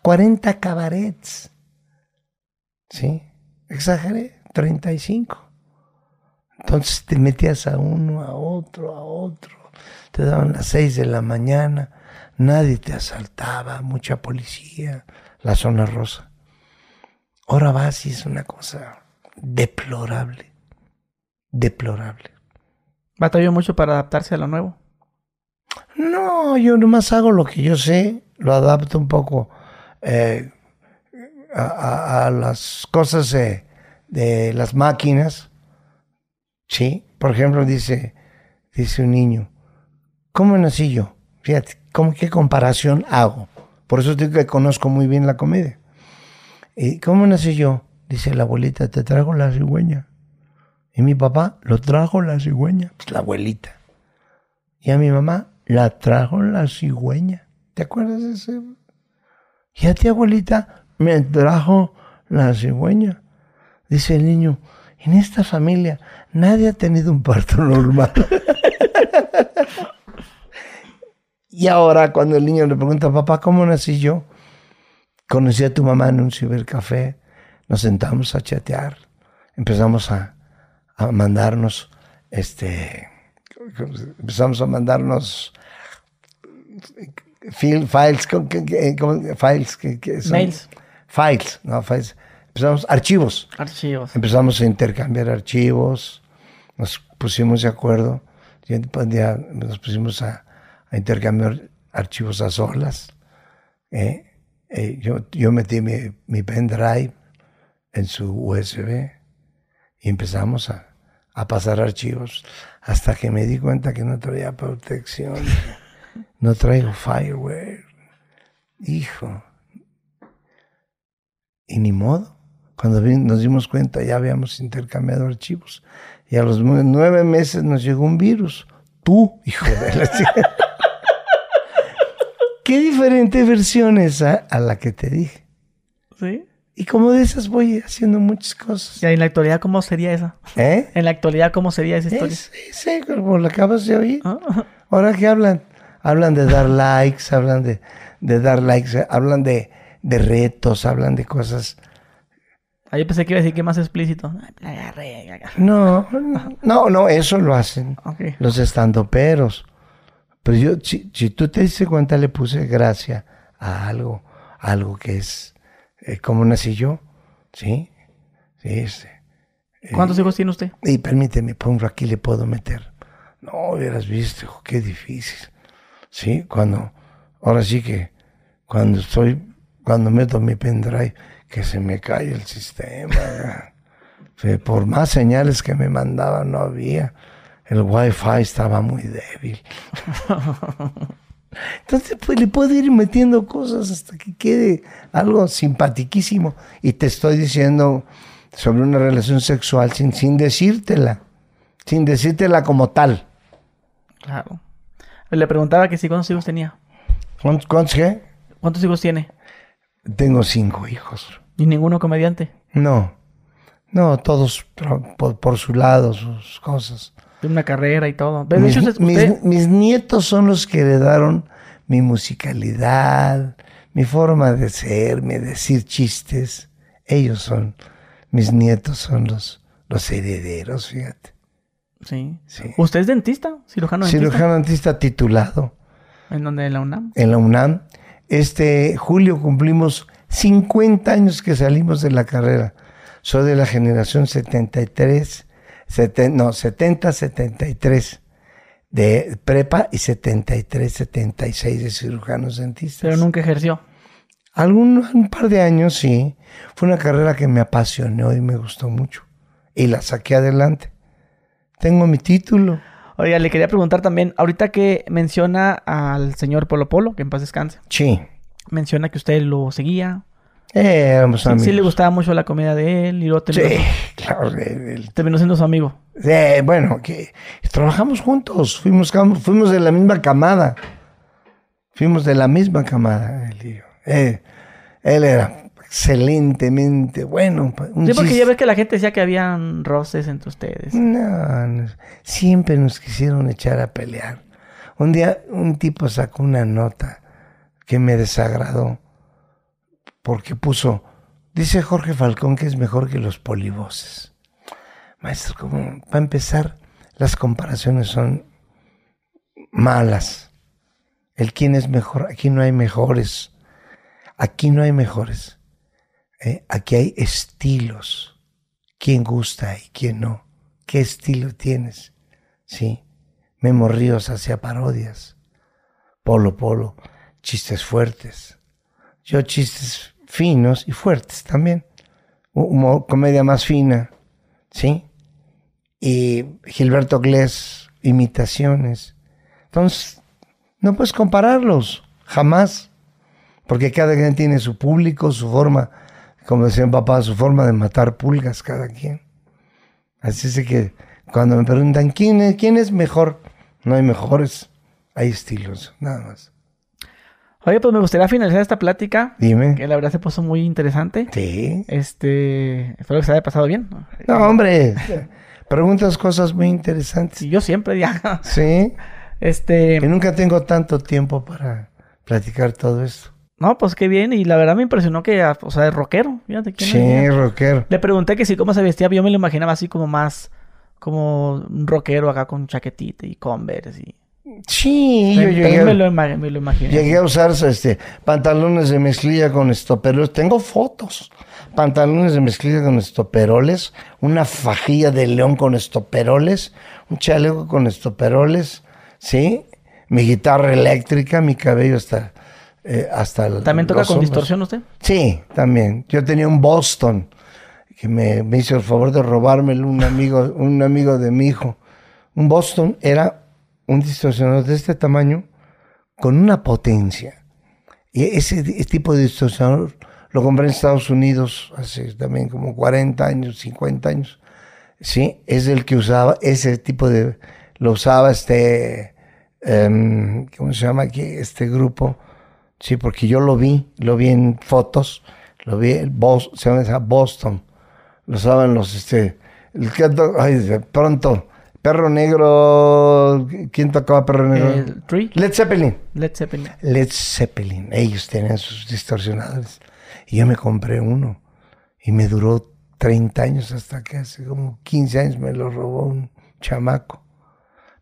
40 cabarets. ¿Sí? Exageré, 35. Entonces te metías a uno, a otro, a otro. Te daban las 6 de la mañana. Nadie te asaltaba, mucha policía. La Zona Rosa. Ahora vas y es una cosa deplorable. Deplorable. ¿Batalló mucho para adaptarse a lo nuevo? No, yo nomás hago lo que yo sé, lo adapto un poco eh, a, a- a las cosas eh, de las máquinas. Sí, por ejemplo, dice, dice un niño, ¿cómo nací yo? Fíjate, ¿cómo, ¿qué comparación hago? Por eso digo que conozco muy bien la comedia. ¿Y cómo nací yo? Dice la abuelita, te trajo la cigüeña. Y mi papá lo trajo la cigüeña, pues la abuelita. Y a mi mamá la trajo la cigüeña. ¿Te acuerdas de ese? Y a ti, abuelita, me trajo la cigüeña. Dice el niño, en esta familia nadie ha tenido un parto normal. y ahora cuando el niño le pregunta, papá, ¿cómo nací yo? Conocí a tu mamá en un cibercafé, nos sentamos a chatear, empezamos a, a mandarnos, este, empezamos a mandarnos fil- files, ¿cómo- qué- qué- cómo- files, que, son? Mails. Files, no, files. Empezamos, archivos. Archivos. Empezamos a intercambiar archivos, nos pusimos de acuerdo, ya nos pusimos a, a intercambiar archivos a solas. ¿eh? Eh, yo, yo metí mi, mi pendrive en su USB y empezamos a, a pasar archivos hasta que me di cuenta que no traía protección, no traigo fireware. Hijo. Y ni modo. Cuando nos dimos cuenta ya habíamos intercambiado archivos. Y a los nue- nueve meses nos llegó un virus. Tú, hijo de la chica. Qué diferente versión esa a la que te dije. ¿Sí? Y como de esas voy haciendo muchas cosas. ¿Y en la actualidad cómo sería esa? ¿Eh? En la actualidad, ¿cómo sería esa historia? Es, sí, como lo acabas de oír. Ah, Ahora que hablan, hablan de dar likes, hablan de, de dar likes, eh, hablan de, de retos, hablan de cosas. Ah, yo pensé que iba a decir que más explícito. La. No, no, no, eso lo hacen Ok. los estandoperos. Pero yo, si, si tú te diste cuenta, le puse gracia a algo, a algo que es eh, como nací yo, ¿sí? Sí, este. ¿Cuántos hijos tiene usted? Y permíteme, pongo aquí, le puedo meter. No hubieras visto, hijo, qué difícil. Sí, cuando, ahora sí que, cuando estoy, cuando meto mi pendrive, que se me cae el sistema. Por más señales que me mandaban, no había. El wifi estaba muy débil. Entonces, pues le puedo ir metiendo cosas hasta que quede algo simpatiquísimo. Y te estoy diciendo sobre una relación sexual sin, sin decírtela. Sin decírtela como tal. Claro. Le preguntaba que si cuántos hijos tenía. ¿Cuántos, cuántos qué? ¿Cuántos hijos tiene? Tengo cinco hijos. ¿Y ninguno comediante? No. No, todos por su lado, sus cosas. De una carrera y todo. De Mis, hecho, usted- mis- mis nietos son los que heredaron mi musicalidad, mi forma de ser, mi decir chistes. Ellos son, mis nietos son los, los herederos, fíjate. Sí. Sí. ¿Usted es dentista? ¿Cirujano dentista? Cirujano dentista titulado ¿En donde? ¿En la UNAM? en la UNAM. Este julio cumplimos 50 años que salimos de la carrera. Soy de la generación 73, seten- no, 70, 73 de prepa y 73, 76 de cirujanos dentistas. Pero nunca ejerció. Algún un par de años sí. Fue una carrera que me apasionó y me gustó mucho. Y la saqué adelante. Tengo mi título. Oiga, le quería preguntar también, ahorita que menciona al señor Polo Polo, que en paz descanse, Sí. menciona que usted lo seguía. Eh, éramos Sí, amigos. sí le gustaba mucho la comida de él y luego terminó, Sí, claro. el- terminó siendo su amigo. Eh, bueno, que trabajamos juntos, fuimos, fuimos de la misma camada. Fuimos de la misma camada, él y yo. Eh, Él era excelentemente bueno. Un sí, porque ya ves que la gente decía que habían roces entre ustedes. No, no, siempre nos quisieron echar a pelear. Un día un tipo sacó una nota que me desagradó porque puso, dice Jorge Falcón que es mejor que los polivoces. Maestro, como para empezar, las comparaciones son malas. El quién es mejor, aquí no hay mejores. Aquí no hay mejores. ¿eh? Aquí hay estilos. ¿Quién gusta y quién no? ¿Qué estilo tienes? Sí. Memo Ríos hacía parodias. Polo Polo, chistes fuertes. Yo chistes finos y fuertes también. comedia más fina, ¿sí? Y Gilberto Glés, imitaciones. Entonces, no puedes compararlos, jamás. Porque cada quien tiene su público, su forma como decía mi papá, su forma de matar pulgas cada quien. Así es que cuando me preguntan quién es, quién es mejor, no hay mejores, hay estilos, nada más. Oye, pues me gustaría finalizar esta plática. Dime. Que la verdad se puso muy interesante. Sí. Este, espero que se haya pasado bien. No, hombre, preguntas cosas muy interesantes. Y yo siempre ya. Sí. Este. Y nunca tengo tanto tiempo para platicar todo esto. No, pues qué bien. Y la verdad me impresionó que, ah, o sea, es rockero. Fíjate quién sí, rockero. Le pregunté que sí, cómo se vestía. Yo me lo imaginaba así como más, como un rockero acá con chaquetita y converse y... Sí, yo llegué, me, lo, me lo imaginé. Llegué a usar este, pantalones de mezclilla con estoperoles. Tengo fotos. Pantalones de mezclilla con estoperoles. Una fajilla de león con estoperoles. Un chaleco con estoperoles. ¿Sí? Mi guitarra eléctrica, mi cabello está eh, hasta ¿También toca con distorsión usted? Sí, también. Yo tenía un Boston que me, hizo el favor de robármelo un amigo, un amigo de mi hijo. Un Boston era un distorsionador de este tamaño con una potencia. Y ese, tipo de distorsionador lo compré en Estados Unidos hace también como 40 años, 50 años. Sí, es el que usaba ese tipo de... Lo usaba este... Em, ¿Cómo se llama aquí? Este grupo Sí, porque yo lo vi, lo vi en fotos, lo vi, en Boston, se llama Boston, lo saben los, este, que, pronto, Perro Negro, ¿quién tocaba Perro Negro? Led Zeppelin. Led Zeppelin. Led Zeppelin, ellos tenían sus distorsionadores. Y yo me compré uno y me duró 30 años hasta que hace como 15 años me lo robó un chamaco.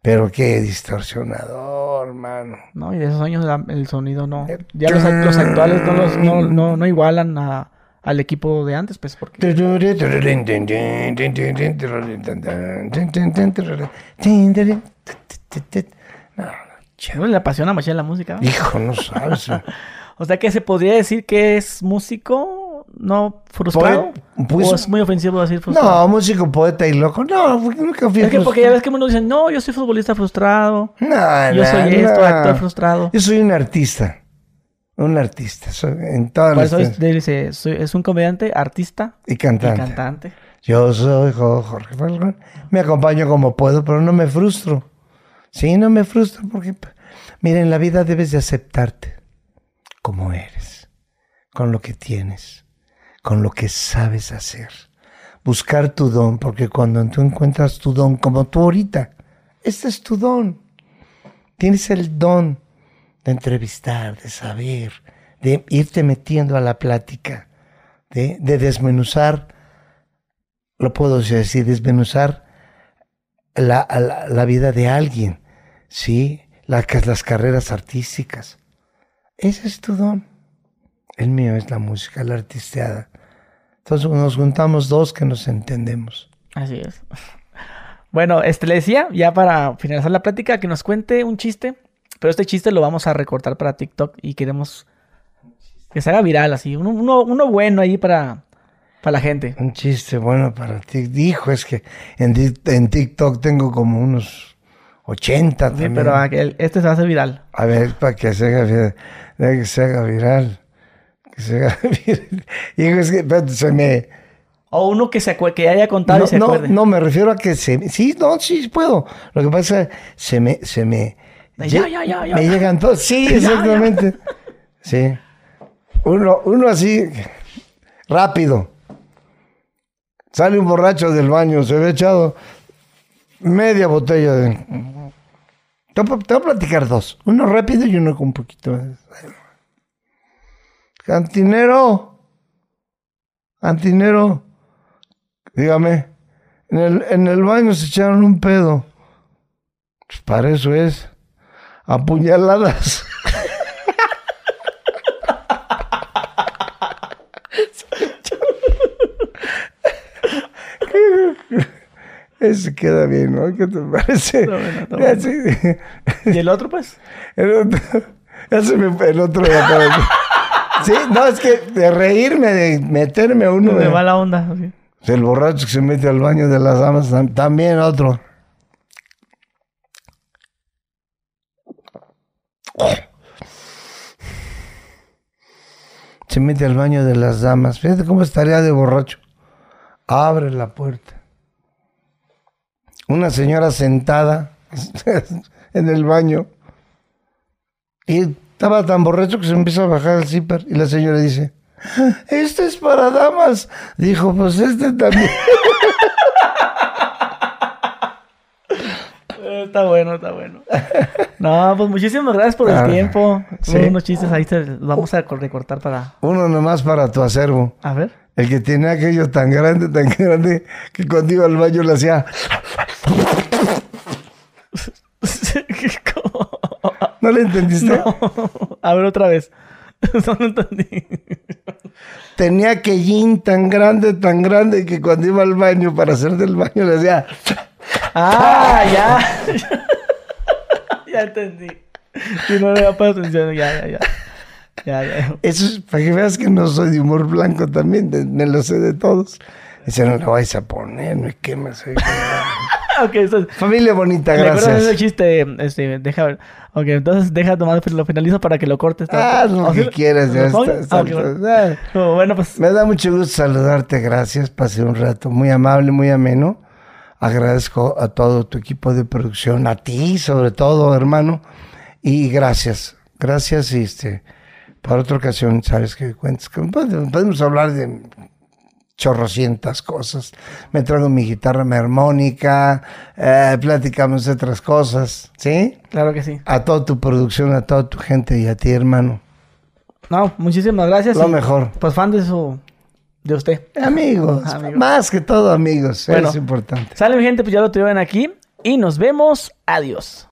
Pero qué distorsionador, mano. No, y de esos años el sonido no. Ya los, actuales no, los, no, no, igualan a, al equipo de antes, pues porque. No, le apasiona mucho la música. Hijo, no sabes. o sea que se podría decir que es músico no frustrado? Pues, ¿O es muy ofensivo decir frustrado? No, músico, poeta y loco. No, nunca fui Es que porque ya ves que uno dice, no, yo soy futbolista frustrado. No, yo soy esto, actor frustrado. Yo soy un artista. Un artista. en todas las... dice, es un comediante, artista. Y cantante. Y cantante. Yo soy Jorge Falcón. Me acompaño como puedo, pero no me frustro. Sí, no me frustro porque... Mira, en la vida debes de aceptarte como eres, con lo que tienes con lo que sabes hacer. Buscar tu don, porque cuando tú encuentras tu don, como tú ahorita, este es tu don. Tienes el don de entrevistar, de saber, de irte metiendo a la plática, de, desmenuzar, lo puedo decir, desmenuzar la, la, vida de alguien, ¿sí? las carreras artísticas. Ese es tu don. El mío es la música, la artisteada. Entonces nos juntamos dos que nos entendemos. Así es. Bueno, este le decía, ya para finalizar la plática, que nos cuente un chiste. Pero este chiste lo vamos a recortar para TikTok y queremos que se haga viral así. Uno, uno, bueno ahí para, para la gente. Un chiste bueno para ti. Dijo, es que en, en TikTok tengo como unos 80 sí, pero este se va a hacer viral. A ver, para que se haga, que se haga viral. y es que se me... O uno que, se que haya contado no, y se no, acuerde. No, me refiero a que se... Sí, no, sí puedo. Lo que pasa es que se me... Se me ya, ya, ya, Me llegan todos. Sí, exactamente. Sí. Uno, uno así, rápido. Sale un borracho del baño, se ve echado media botella de... Te voy a- platicar dos. Uno rápido y uno con un poquito más. Cantinero. Cantinero. Dígame. En el, en el baño se echaron un pedo. Pues para eso es. Apuñaladas. Ese queda bien, ¿no? ¿Qué te parece? Bueno, bueno. Sí. ¿Y el otro, pues? El otro, ya se me el otro. Sí, no, es que de reírme, de meterme a uno. Me de- va la onda. así. el borracho que se mete al baño de las damas, tam- también otro. Se mete al baño de las damas. Fíjate cómo estaría de borracho. Abre la puerta. Una señora sentada en el baño. Y estaba tan borracho que se empieza a bajar el zipper. Y la señora dice, este es para damas. Dijo, pues este también. Eh, Está bueno, está bueno. No, pues muchísimas gracias por el Ah, tiempo. sí. Unos chistes ahí te vamos a recortar para... Uno nomás para tu acervo. A ver. El que tenía aquello tan grande, tan grande, que cuando iba al baño le hacía... ¿Cómo? ¿No le entendiste? No. A ver otra vez. No lo entendí. Tenía aquellín tan grande, tan grande, que cuando iba al baño para hacer del baño le hacía... Ah, ya. ya entendí. Si no le había puesto atención, ya, ya, ya. Ya, ya. Eso es para que veas que no soy de humor blanco también, de- me lo sé de todos. Dice, no le vais a poner, me quemas. oye". ok, entonces... Familia bonita, ¿Me de ese gracias. chiste? Este, deja ver. Ok, entonces deja tomar, lo finalizo para que lo cortes. Ah, lo ¿O sí que quieras, ya ¿Lo está. está- Ah, ok, bueno. ah. Bueno, pues Me da mucho gusto saludarte, gracias. Pasé un rato muy amable, muy ameno. Agradezco a todo tu equipo de producción, a ti sobre todo, hermano. Y gracias, gracias. Y este, para otra ocasión, sabes que cuentas. con- Podemos hablar de chorrocientas cosas. Me traigo mi guitarra, mi armónica, eh, platicamos de otras cosas, ¿sí? claro que sí. A toda tu producción, a toda tu gente y a ti, hermano. No, muchísimas gracias. Lo mejor. Pues fan de su... De usted. Amigos, Amigos. más que todo amigos, Bueno. es importante. Sale mi gente, pues ya lo tuvieron aquí. Y nos vemos. Adiós.